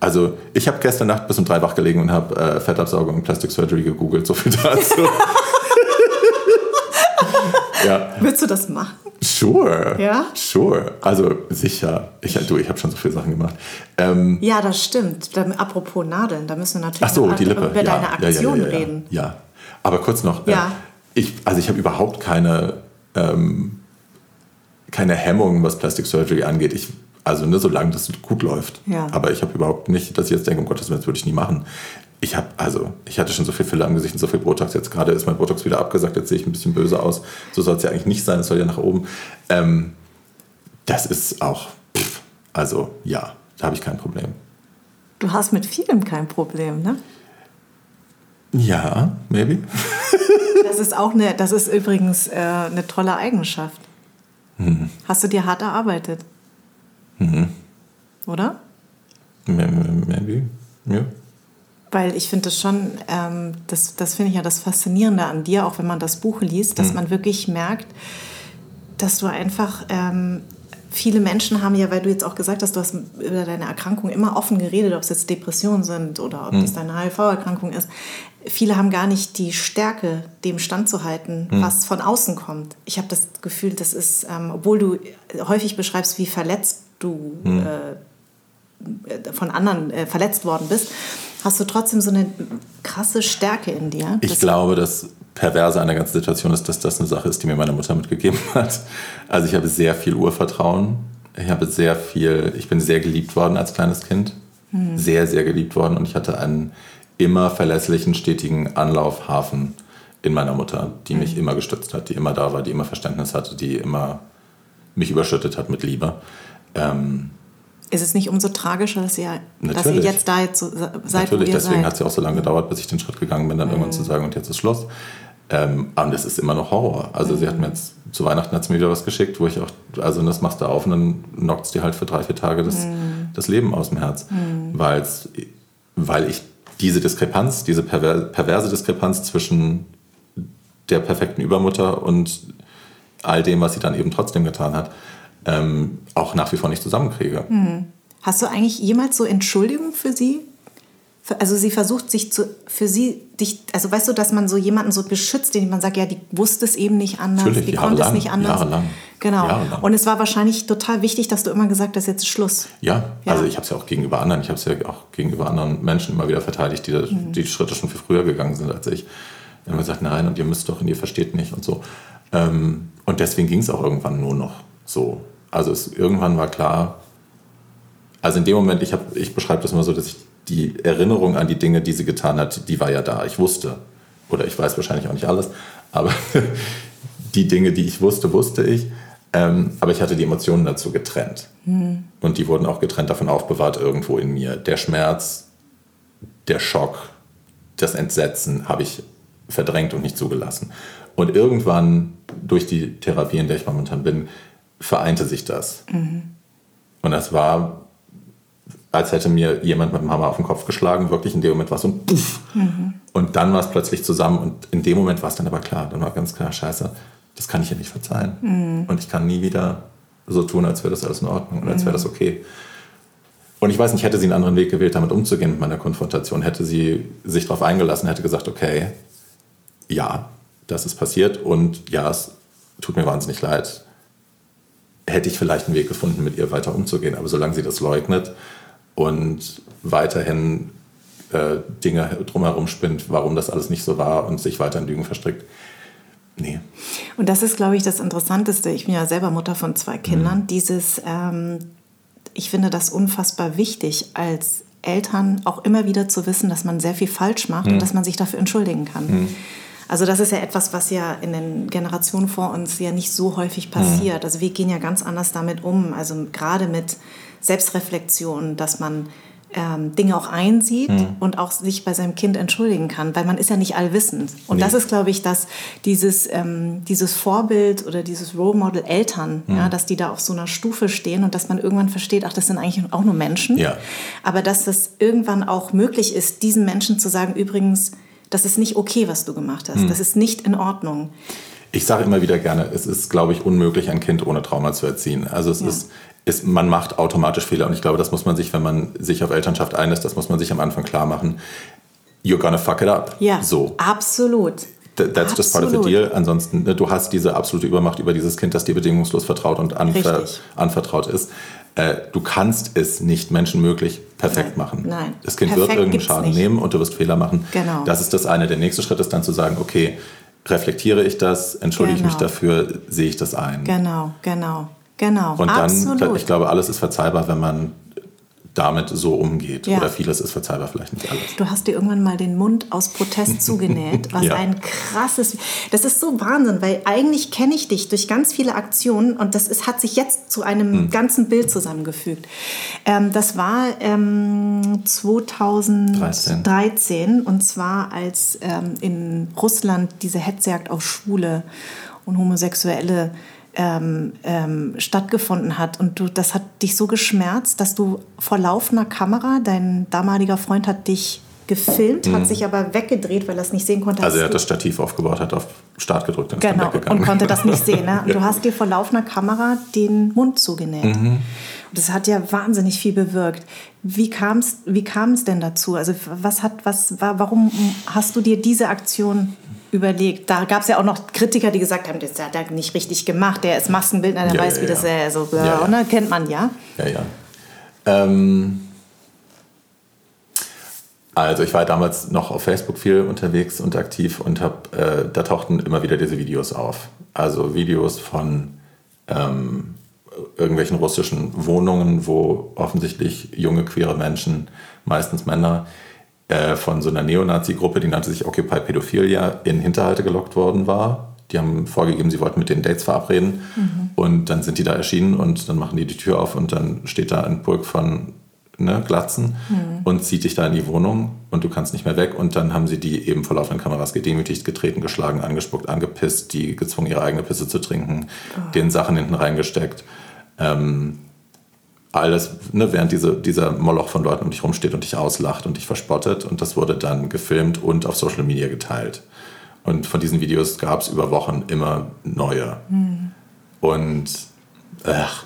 also ich habe gestern Nacht bis um drei wach gelegen und habe äh, Fettabsaugung und Plastic Surgery gegoogelt, so viel dazu. ja. Würdest du das machen? Sure. Ja? Sure. Also sicher. Ich, du, ich habe schon so viele Sachen gemacht. Ähm, ja, das stimmt. Da, apropos Nadeln, da müssen wir natürlich Ach so, die Lippe. über ja, deine Aktion ja, ja, reden. Ja, aber kurz noch. Ja. Äh, ich, also ich habe überhaupt keine, ähm, keine Hemmungen, was Plastic Surgery angeht. Ich, also ne, solange das gut läuft. Ja. Aber ich habe überhaupt nicht, dass ich jetzt denke, um Gottes Willen, das würde ich nie machen. Ich habe, also, ich hatte schon so viel Filler am Gesicht und so viel Botox. Jetzt gerade ist mein Botox wieder abgesagt, jetzt sehe ich ein bisschen böse aus. So soll es ja eigentlich nicht sein, es soll ja nach oben. Ähm, das ist auch, pff, also ja, da habe ich kein Problem. Du hast mit vielem kein Problem, ne? Ja, maybe. das ist auch eine, das ist übrigens äh, eine tolle Eigenschaft. Mhm. Hast du dir hart erarbeitet? Mhm. Oder? Maybe, ja. Weil ich finde das schon, ähm, das, das finde ich ja das Faszinierende an dir, auch wenn man das Buch liest, dass mhm. man wirklich merkt, dass du einfach ähm, viele Menschen haben ja, weil du jetzt auch gesagt hast, du hast über deine Erkrankung immer offen geredet, ob es jetzt Depressionen sind oder ob mhm. es deine HIV-Erkrankung ist. Viele haben gar nicht die Stärke, dem standzuhalten, mhm. was von außen kommt. Ich habe das Gefühl, das ist, ähm, obwohl du häufig beschreibst, wie verletzt du mhm. äh, von anderen äh, verletzt worden bist, hast du trotzdem so eine krasse Stärke in dir. Ich glaube, das Perverse an der ganzen Situation ist, dass das eine Sache ist, die mir meine Mutter mitgegeben hat. Also ich habe sehr viel Urvertrauen. Ich habe sehr viel, ich bin sehr geliebt worden als kleines Kind. Mhm. Sehr, sehr geliebt worden. Und ich hatte einen immer verlässlichen, stetigen Anlaufhafen in meiner Mutter, die mich mhm. immer gestützt hat, die immer da war, die immer Verständnis hatte, die immer mich überschüttet hat mit Liebe. Ähm, ist es nicht umso tragischer, dass ihr, dass ihr jetzt da jetzt so seid? Natürlich, deswegen hat es ja auch so lange gedauert, bis ich den Schritt gegangen bin, dann mhm. irgendwann zu sagen, und jetzt ist Schluss. Ähm, aber das ist immer noch Horror. Also mhm. sie hat mir jetzt zu Weihnachten hat sie mir wieder was geschickt, wo ich auch, also das machst du auf und dann knockt es dir halt für drei, vier Tage das, mhm. das Leben aus dem Herz. Mhm. Weil's, weil ich diese Diskrepanz, diese perver perverse Diskrepanz zwischen der perfekten Übermutter und all dem, was sie dann eben trotzdem getan hat, ähm, auch nach wie vor nicht zusammenkriege. Hm. Hast du eigentlich jemals so Entschuldigung für sie? Also sie versucht sich zu, für sie, dich, also weißt du, dass man so jemanden so beschützt, den man sagt, ja, die wusste es eben nicht anders, Natürlich, die konnte es nicht anders. Jahrelang. Genau. Jahrelang. Und es war wahrscheinlich total wichtig, dass du immer gesagt hast, jetzt ist Schluss. Ja, ja. also ich habe es ja auch gegenüber anderen, ich habe es ja auch gegenüber anderen Menschen immer wieder verteidigt, die mhm. die Schritte schon viel früher gegangen sind als ich. Die haben gesagt, nein, und ihr müsst doch und ihr versteht nicht und so. Ähm, und deswegen ging es auch irgendwann nur noch so. Also es, irgendwann war klar, also in dem Moment, ich, ich beschreibe das immer so, dass ich die Erinnerung an die Dinge, die sie getan hat, die war ja da. Ich wusste, oder ich weiß wahrscheinlich auch nicht alles, aber die Dinge, die ich wusste, wusste ich. Ähm, aber ich hatte die Emotionen dazu getrennt. Mhm. Und die wurden auch getrennt davon aufbewahrt irgendwo in mir. Der Schmerz, der Schock, das Entsetzen habe ich verdrängt und nicht zugelassen. Und irgendwann durch die Therapie, in der ich momentan bin, vereinte sich das. Mhm. Und das war, als hätte mir jemand mit dem Hammer auf den Kopf geschlagen, wirklich in dem Moment war es so ein Puff. Mhm. Und dann war es plötzlich zusammen und in dem Moment war es dann aber klar, dann war ganz klar, scheiße, das kann ich ja nicht verzeihen. Mhm. Und ich kann nie wieder so tun, als wäre das alles in Ordnung und als wäre das okay. Und ich weiß nicht, hätte sie einen anderen Weg gewählt, damit umzugehen mit meiner Konfrontation, hätte sie sich darauf eingelassen, hätte gesagt, okay, ja, das ist passiert und ja, es tut mir wahnsinnig leid hätte ich vielleicht einen Weg gefunden, mit ihr weiter umzugehen. Aber solange sie das leugnet und weiterhin äh, Dinge drumherum spinnt, warum das alles nicht so war und sich weiter in Lügen verstrickt, nee. Und das ist, glaube ich, das Interessanteste. Ich bin ja selber Mutter von zwei Kindern. Mhm. Dieses, ähm, ich finde das unfassbar wichtig, als Eltern auch immer wieder zu wissen, dass man sehr viel falsch macht mhm. und dass man sich dafür entschuldigen kann. Mhm. Also das ist ja etwas, was ja in den Generationen vor uns ja nicht so häufig passiert. Mhm. Also wir gehen ja ganz anders damit um. Also gerade mit Selbstreflexion, dass man ähm, Dinge auch einsieht mhm. und auch sich bei seinem Kind entschuldigen kann, weil man ist ja nicht allwissend. Und nee. das ist, glaube ich, dass dieses, ähm, dieses Vorbild oder dieses Role Model Eltern, mhm. ja, dass die da auf so einer Stufe stehen und dass man irgendwann versteht, ach, das sind eigentlich auch nur Menschen. Ja. Aber dass das irgendwann auch möglich ist, diesen Menschen zu sagen, übrigens, das ist nicht okay, was du gemacht hast. Hm. Das ist nicht in Ordnung. Ich sage immer wieder gerne, es ist, glaube ich, unmöglich, ein Kind ohne Trauma zu erziehen. Also es ja. ist ist, man macht automatisch Fehler. Und ich glaube, das muss man sich, wenn man sich auf Elternschaft einlässt, das muss man sich am Anfang klar machen. You're gonna fuck it up. Ja, so. absolut. That's just part of the deal. Ansonsten, ne, du hast diese absolute Übermacht über dieses Kind, das dir bedingungslos vertraut und anver anvertraut ist. Äh, du kannst es nicht menschenmöglich perfekt Nein. machen. Nein. Das Kind Perfekt wird irgendeinen Schaden nicht. nehmen und du wirst Fehler machen. Genau. Das ist das eine. Der nächste Schritt ist dann zu sagen, okay, reflektiere ich das, entschuldige ich mich Genau. dafür, sehe ich das ein. Genau, genau, genau. Und dann, absolut. ich glaube, alles ist verzeihbar, wenn man damit so umgeht. Ja. Oder vieles ist verzeihbar, vielleicht nicht alles. Du hast dir irgendwann mal den Mund aus Protest zugenäht, was Ja. ein krasses. Das ist so Wahnsinn, weil eigentlich kenne ich dich durch ganz viele Aktionen und das ist, hat sich jetzt zu einem Hm. ganzen Bild zusammengefügt. Ähm, das war ähm, 2013 und zwar als ähm, in Russland diese Hetzjagd auf Schwule und Homosexuelle ähm, ähm, stattgefunden hat. Und du, das hat dich so geschmerzt, dass du vor laufender Kamera, dein damaliger Freund hat dich gefilmt, hat sich aber weggedreht, weil er es nicht sehen konnte. Mhm. Also er hat das Stativ aufgebaut, hat auf Start gedrückt und ist Genau, dann weggegangen. und konnte das nicht sehen. Ne? Und du hast dir vor laufender Kamera den Mund zugenäht. Mhm. Und das hat ja wahnsinnig viel bewirkt. Wie kam es wie kam's denn dazu? Also was hat, was war, warum hast du dir diese Aktion überlegt? Da gab es ja auch noch Kritiker, die gesagt haben, das hat er nicht richtig gemacht. Der ist Maskenbildner, der Ja, weiß, ja, wie ja. das äh, so, Ja, ja. Ne? kennt man ja. Ja, ja. Ähm, also ich war damals noch auf Facebook viel unterwegs und aktiv und hab, äh, da tauchten immer wieder diese Videos auf. Also Videos von ähm, irgendwelchen russischen Wohnungen, wo offensichtlich junge queere Menschen, meistens Männer, äh, von so einer Neonazi-Gruppe, die nannte sich Occupy Pädophilia, in Hinterhalte gelockt worden war. Die haben vorgegeben, sie wollten mit den Dates verabreden. Und dann sind die da erschienen und dann machen die die Tür auf und dann steht da ein Pulk von ne, Glatzen und zieht dich da in die Wohnung und du kannst nicht mehr weg. Und dann haben sie die eben vor laufenden Kameras gedemütigt, getreten, geschlagen, angespuckt, angepisst, die gezwungen, ihre eigene Pisse zu trinken, den Sachen hinten reingesteckt. Ähm, alles, ne, während diese, dieser Moloch von Leuten um dich rumsteht und dich auslacht und dich verspottet. Und das wurde dann gefilmt und auf Social Media geteilt. Und von diesen Videos gab es über Wochen immer neue. Und ach.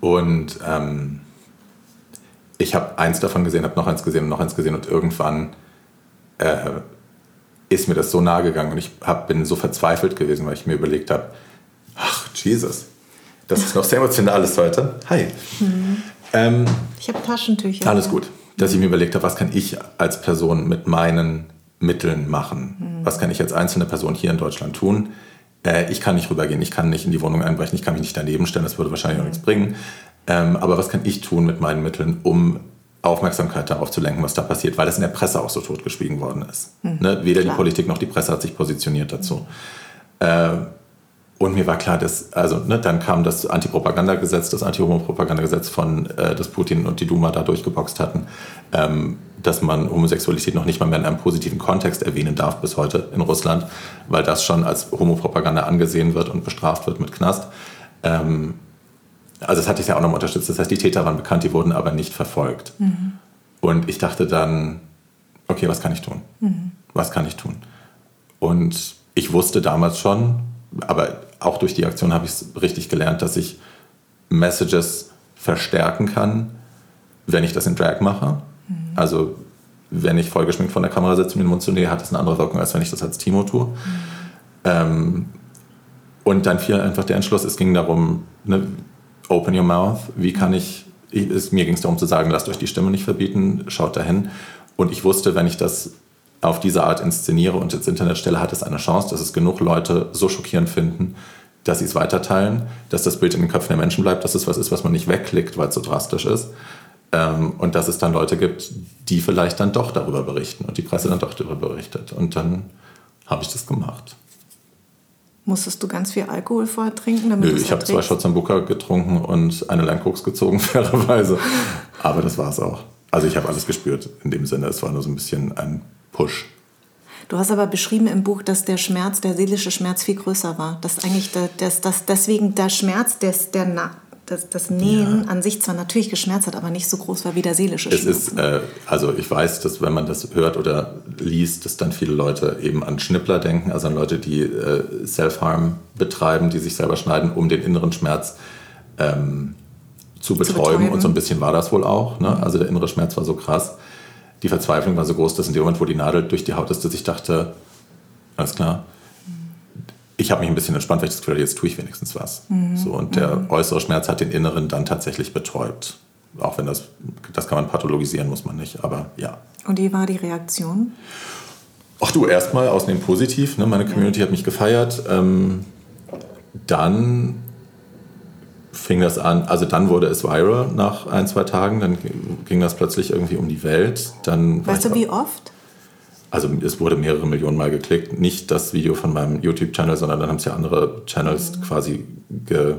Und ähm, ich habe eins davon gesehen, habe noch eins gesehen und noch eins gesehen und irgendwann äh, ist mir das so nahe gegangen und ich hab, bin so verzweifelt gewesen, weil ich mir überlegt habe, ach Jesus, das ist noch sehr emotionales heute. Hi. Ähm, Ich habe Taschentücher. alles gut. Dass ich mir überlegt habe, was kann ich als Person mit meinen Mitteln machen? Was kann ich als einzelne Person hier in Deutschland tun? Äh, ich kann nicht rübergehen, ich kann nicht in die Wohnung einbrechen, ich kann mich nicht daneben stellen, das würde wahrscheinlich auch nichts bringen. Ähm, aber was kann ich tun mit meinen Mitteln, um Aufmerksamkeit darauf zu lenken, was da passiert, weil das in der Presse auch so totgeschwiegen worden ist. Ne? Weder klar. die Politik noch die Presse hat sich positioniert dazu. Äh, und mir war klar, dass, also ne, dann kam das Antipropagandagesetz, das Anti-Homo-Propagandagesetz von, äh, das Putin und die Duma da durchgeboxt hatten, ähm, dass man Homosexualität noch nicht mal mehr in einem positiven Kontext erwähnen darf bis heute in Russland, weil das schon als Homopropaganda angesehen wird und bestraft wird mit Knast. Ähm, also das hatte ich ja auch noch unterstützt. Das heißt, die Täter waren bekannt, die wurden aber nicht verfolgt. Und ich dachte dann, okay, was kann ich tun? Was kann ich tun? Und ich wusste damals schon, aber auch durch die Aktion habe ich es richtig gelernt, dass ich Messages verstärken kann, wenn ich das in Drag mache. Also wenn ich vollgeschminkt vor der Kamera sitze und den Mund zu nähe, hat das eine andere Wirkung, als wenn ich das als Timo tue. Ähm, und dann fiel einfach der Entschluss, es ging darum, ne, open your mouth, wie kann ich, ich es, mir ging es darum zu sagen, lasst euch die Stimme nicht verbieten, schaut dahin. Und ich wusste, wenn ich das auf diese Art inszeniere und ins Internet stelle, hat es eine Chance, dass es genug Leute so schockierend finden, dass sie es weiterteilen, dass das Bild in den Köpfen der Menschen bleibt, dass es was ist, was man nicht wegklickt, weil es so drastisch ist. Ähm, und dass es dann Leute gibt, die vielleicht dann doch darüber berichten und die Presse dann doch darüber berichtet. Und dann habe ich das gemacht. Musstest du ganz viel Alkohol vorher trinken? Damit Nö, ich habe zwei? Shots Sambuca getrunken und eine Leinkoks gezogen, fairerweise. Aber das war es auch. Also ich habe alles gespürt in dem Sinne. Es war nur so ein bisschen ein Push. Du hast aber beschrieben im Buch, dass der Schmerz, der seelische Schmerz viel größer war. Dass eigentlich der, dass, dass deswegen der Schmerz, des, der, Na- das, das Nähen ja. an sich zwar natürlich geschmerzt hat, aber nicht so groß war wie der seelische Schmerz. Es ist, äh, also ich weiß, dass wenn man das hört oder liest, dass dann viele Leute eben an Schnippler denken, also an Leute, die äh, Self-Harm betreiben, die sich selber schneiden, um den inneren Schmerz ähm, zu, betäuben. zu, betäuben. Und so ein bisschen war das wohl auch. Ne? Also der innere Schmerz war so krass. Die Verzweiflung war so groß, dass in dem Moment, wo die Nadel durch die Haut ist, dass ich dachte, alles klar, ich habe mich ein bisschen entspannt, weil ich das Gefühl hatte, jetzt tue ich wenigstens was. Mhm. So, und der mhm. äußere Schmerz hat den inneren dann tatsächlich betäubt. Auch wenn das, das kann man pathologisieren, muss man nicht, aber ja. Und wie war die Reaktion? Ach du, erstmal ausnehmen positiv. Ne? Meine Community ja. hat mich gefeiert. Ähm, dann fing das an, also dann wurde es viral nach ein, zwei Tagen, dann ging das plötzlich irgendwie um die Welt. Dann weißt du, wie oft? also es wurde mehrere Millionen Mal geklickt. Nicht das Video von meinem YouTube-Channel, sondern dann haben es ja andere Channels mhm. quasi ge,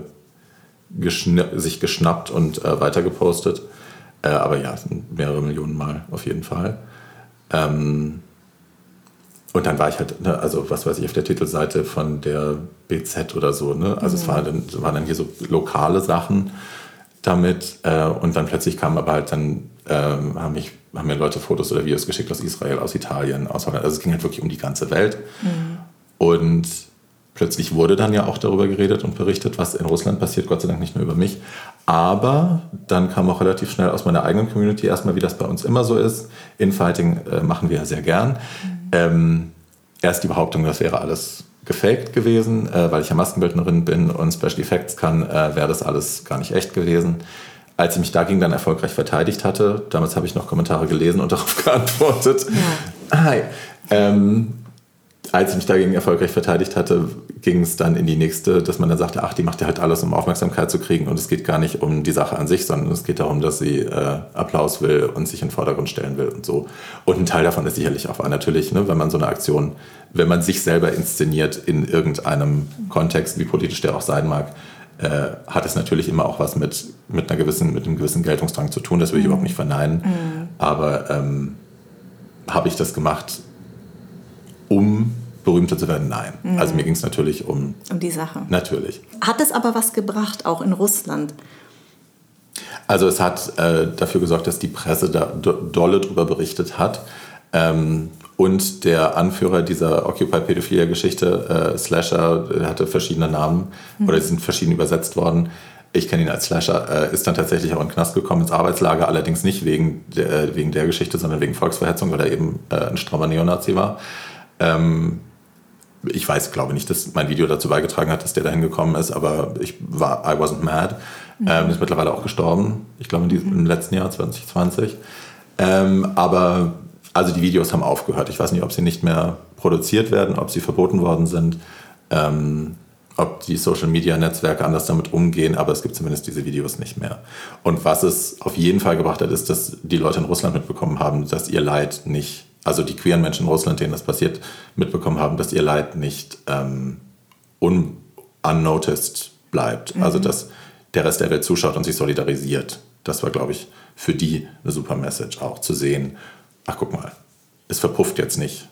geschna sich geschnappt und äh, weitergepostet. Äh, aber ja, mehrere Millionen Mal auf jeden Fall. Ähm, und dann war ich halt, ne, also was weiß ich, auf der Titelseite von der BZ oder so. Ne? Also mhm. es war dann, waren dann hier so lokale Sachen damit. Äh, und dann plötzlich kam aber halt dann, ähm, haben, mich, haben mir Leute Fotos oder Videos geschickt aus Israel, aus Italien, aus Holland. Also es ging halt wirklich um die ganze Welt. Mhm. Und plötzlich wurde dann ja auch darüber geredet und berichtet, was in Russland passiert, Gott sei Dank nicht nur über mich. Aber dann kam auch relativ schnell aus meiner eigenen Community erstmal, wie das bei uns immer so ist. Infighting äh, machen wir ja sehr gern. Mhm. Ähm, erst die Behauptung, das wäre alles gefaked gewesen, äh, weil ich ja Maskenbildnerin bin und Special Effects kann, äh, wäre das alles gar nicht echt gewesen. Als ich mich dagegen dann erfolgreich verteidigt hatte, damals habe ich noch Kommentare gelesen und darauf geantwortet. Ja. Hi. Ähm, als ich mich dagegen erfolgreich verteidigt hatte, ging es dann in die nächste, dass man dann sagte, ach, die macht ja halt alles, um Aufmerksamkeit zu kriegen und es geht gar nicht um die Sache an sich, sondern es geht darum, dass sie äh, Applaus will und sich in den Vordergrund stellen will und so. Und ein Teil davon ist sicherlich auch. Natürlich, ne, wenn man so eine Aktion, wenn man sich selber inszeniert in irgendeinem Kontext, wie politisch der auch sein mag, äh, hat es natürlich immer auch was mit, mit, einer gewissen, mit einem gewissen Geltungsdrang zu tun. Das will ich mhm. überhaupt nicht verneinen. Mhm. Aber ähm, habe ich das gemacht, berühmter zu werden? Nein. Mhm. Also mir ging es natürlich um... Um die Sache. Natürlich. Hat es aber was gebracht, auch in Russland? Also es hat äh, dafür gesorgt, dass die Presse da dolle darüber berichtet hat. Ähm, und der Anführer dieser Occupy-Pädophilia-Geschichte, äh, Slasher, hatte verschiedene Namen mhm. oder sind verschieden übersetzt worden. Ich kenne ihn als Slasher, äh, ist dann tatsächlich auch in den Knast gekommen, ins Arbeitslager, allerdings nicht wegen der, wegen der Geschichte, sondern wegen Volksverhetzung, weil er eben äh, ein strammer Neonazi war. Ähm, ich weiß, glaube nicht, dass mein Video dazu beigetragen hat, dass der dahin gekommen ist, aber ich war, I wasn't mad. Mhm. Ähm, ist mittlerweile auch gestorben, ich glaube mhm. im letzten Jahr, 2020. Ähm, aber also die Videos haben aufgehört. Ich weiß nicht, ob sie nicht mehr produziert werden, ob sie verboten worden sind, ähm, ob die Social-Media-Netzwerke anders damit umgehen, aber es gibt zumindest diese Videos nicht mehr. Und was es auf jeden Fall gebracht hat, ist, dass die Leute in Russland mitbekommen haben, dass ihr Leid nicht also die queeren Menschen in Russland, denen das passiert, mitbekommen haben, dass ihr Leid nicht ähm, un unnoticed bleibt. Mhm. Also dass der Rest der Welt zuschaut und sich solidarisiert. Das war, glaube ich, für die eine super Message auch zu sehen. Ach, guck mal, es verpufft jetzt nicht.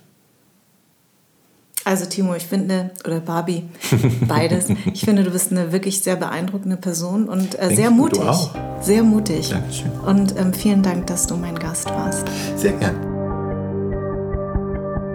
Also Timo, ich finde, oder Barbie, beides. ich finde, du bist eine wirklich sehr beeindruckende Person und äh, sehr mutig. Du auch. Sehr mutig. Dankeschön. Und ähm, vielen Dank, dass du mein Gast warst. Sehr gern.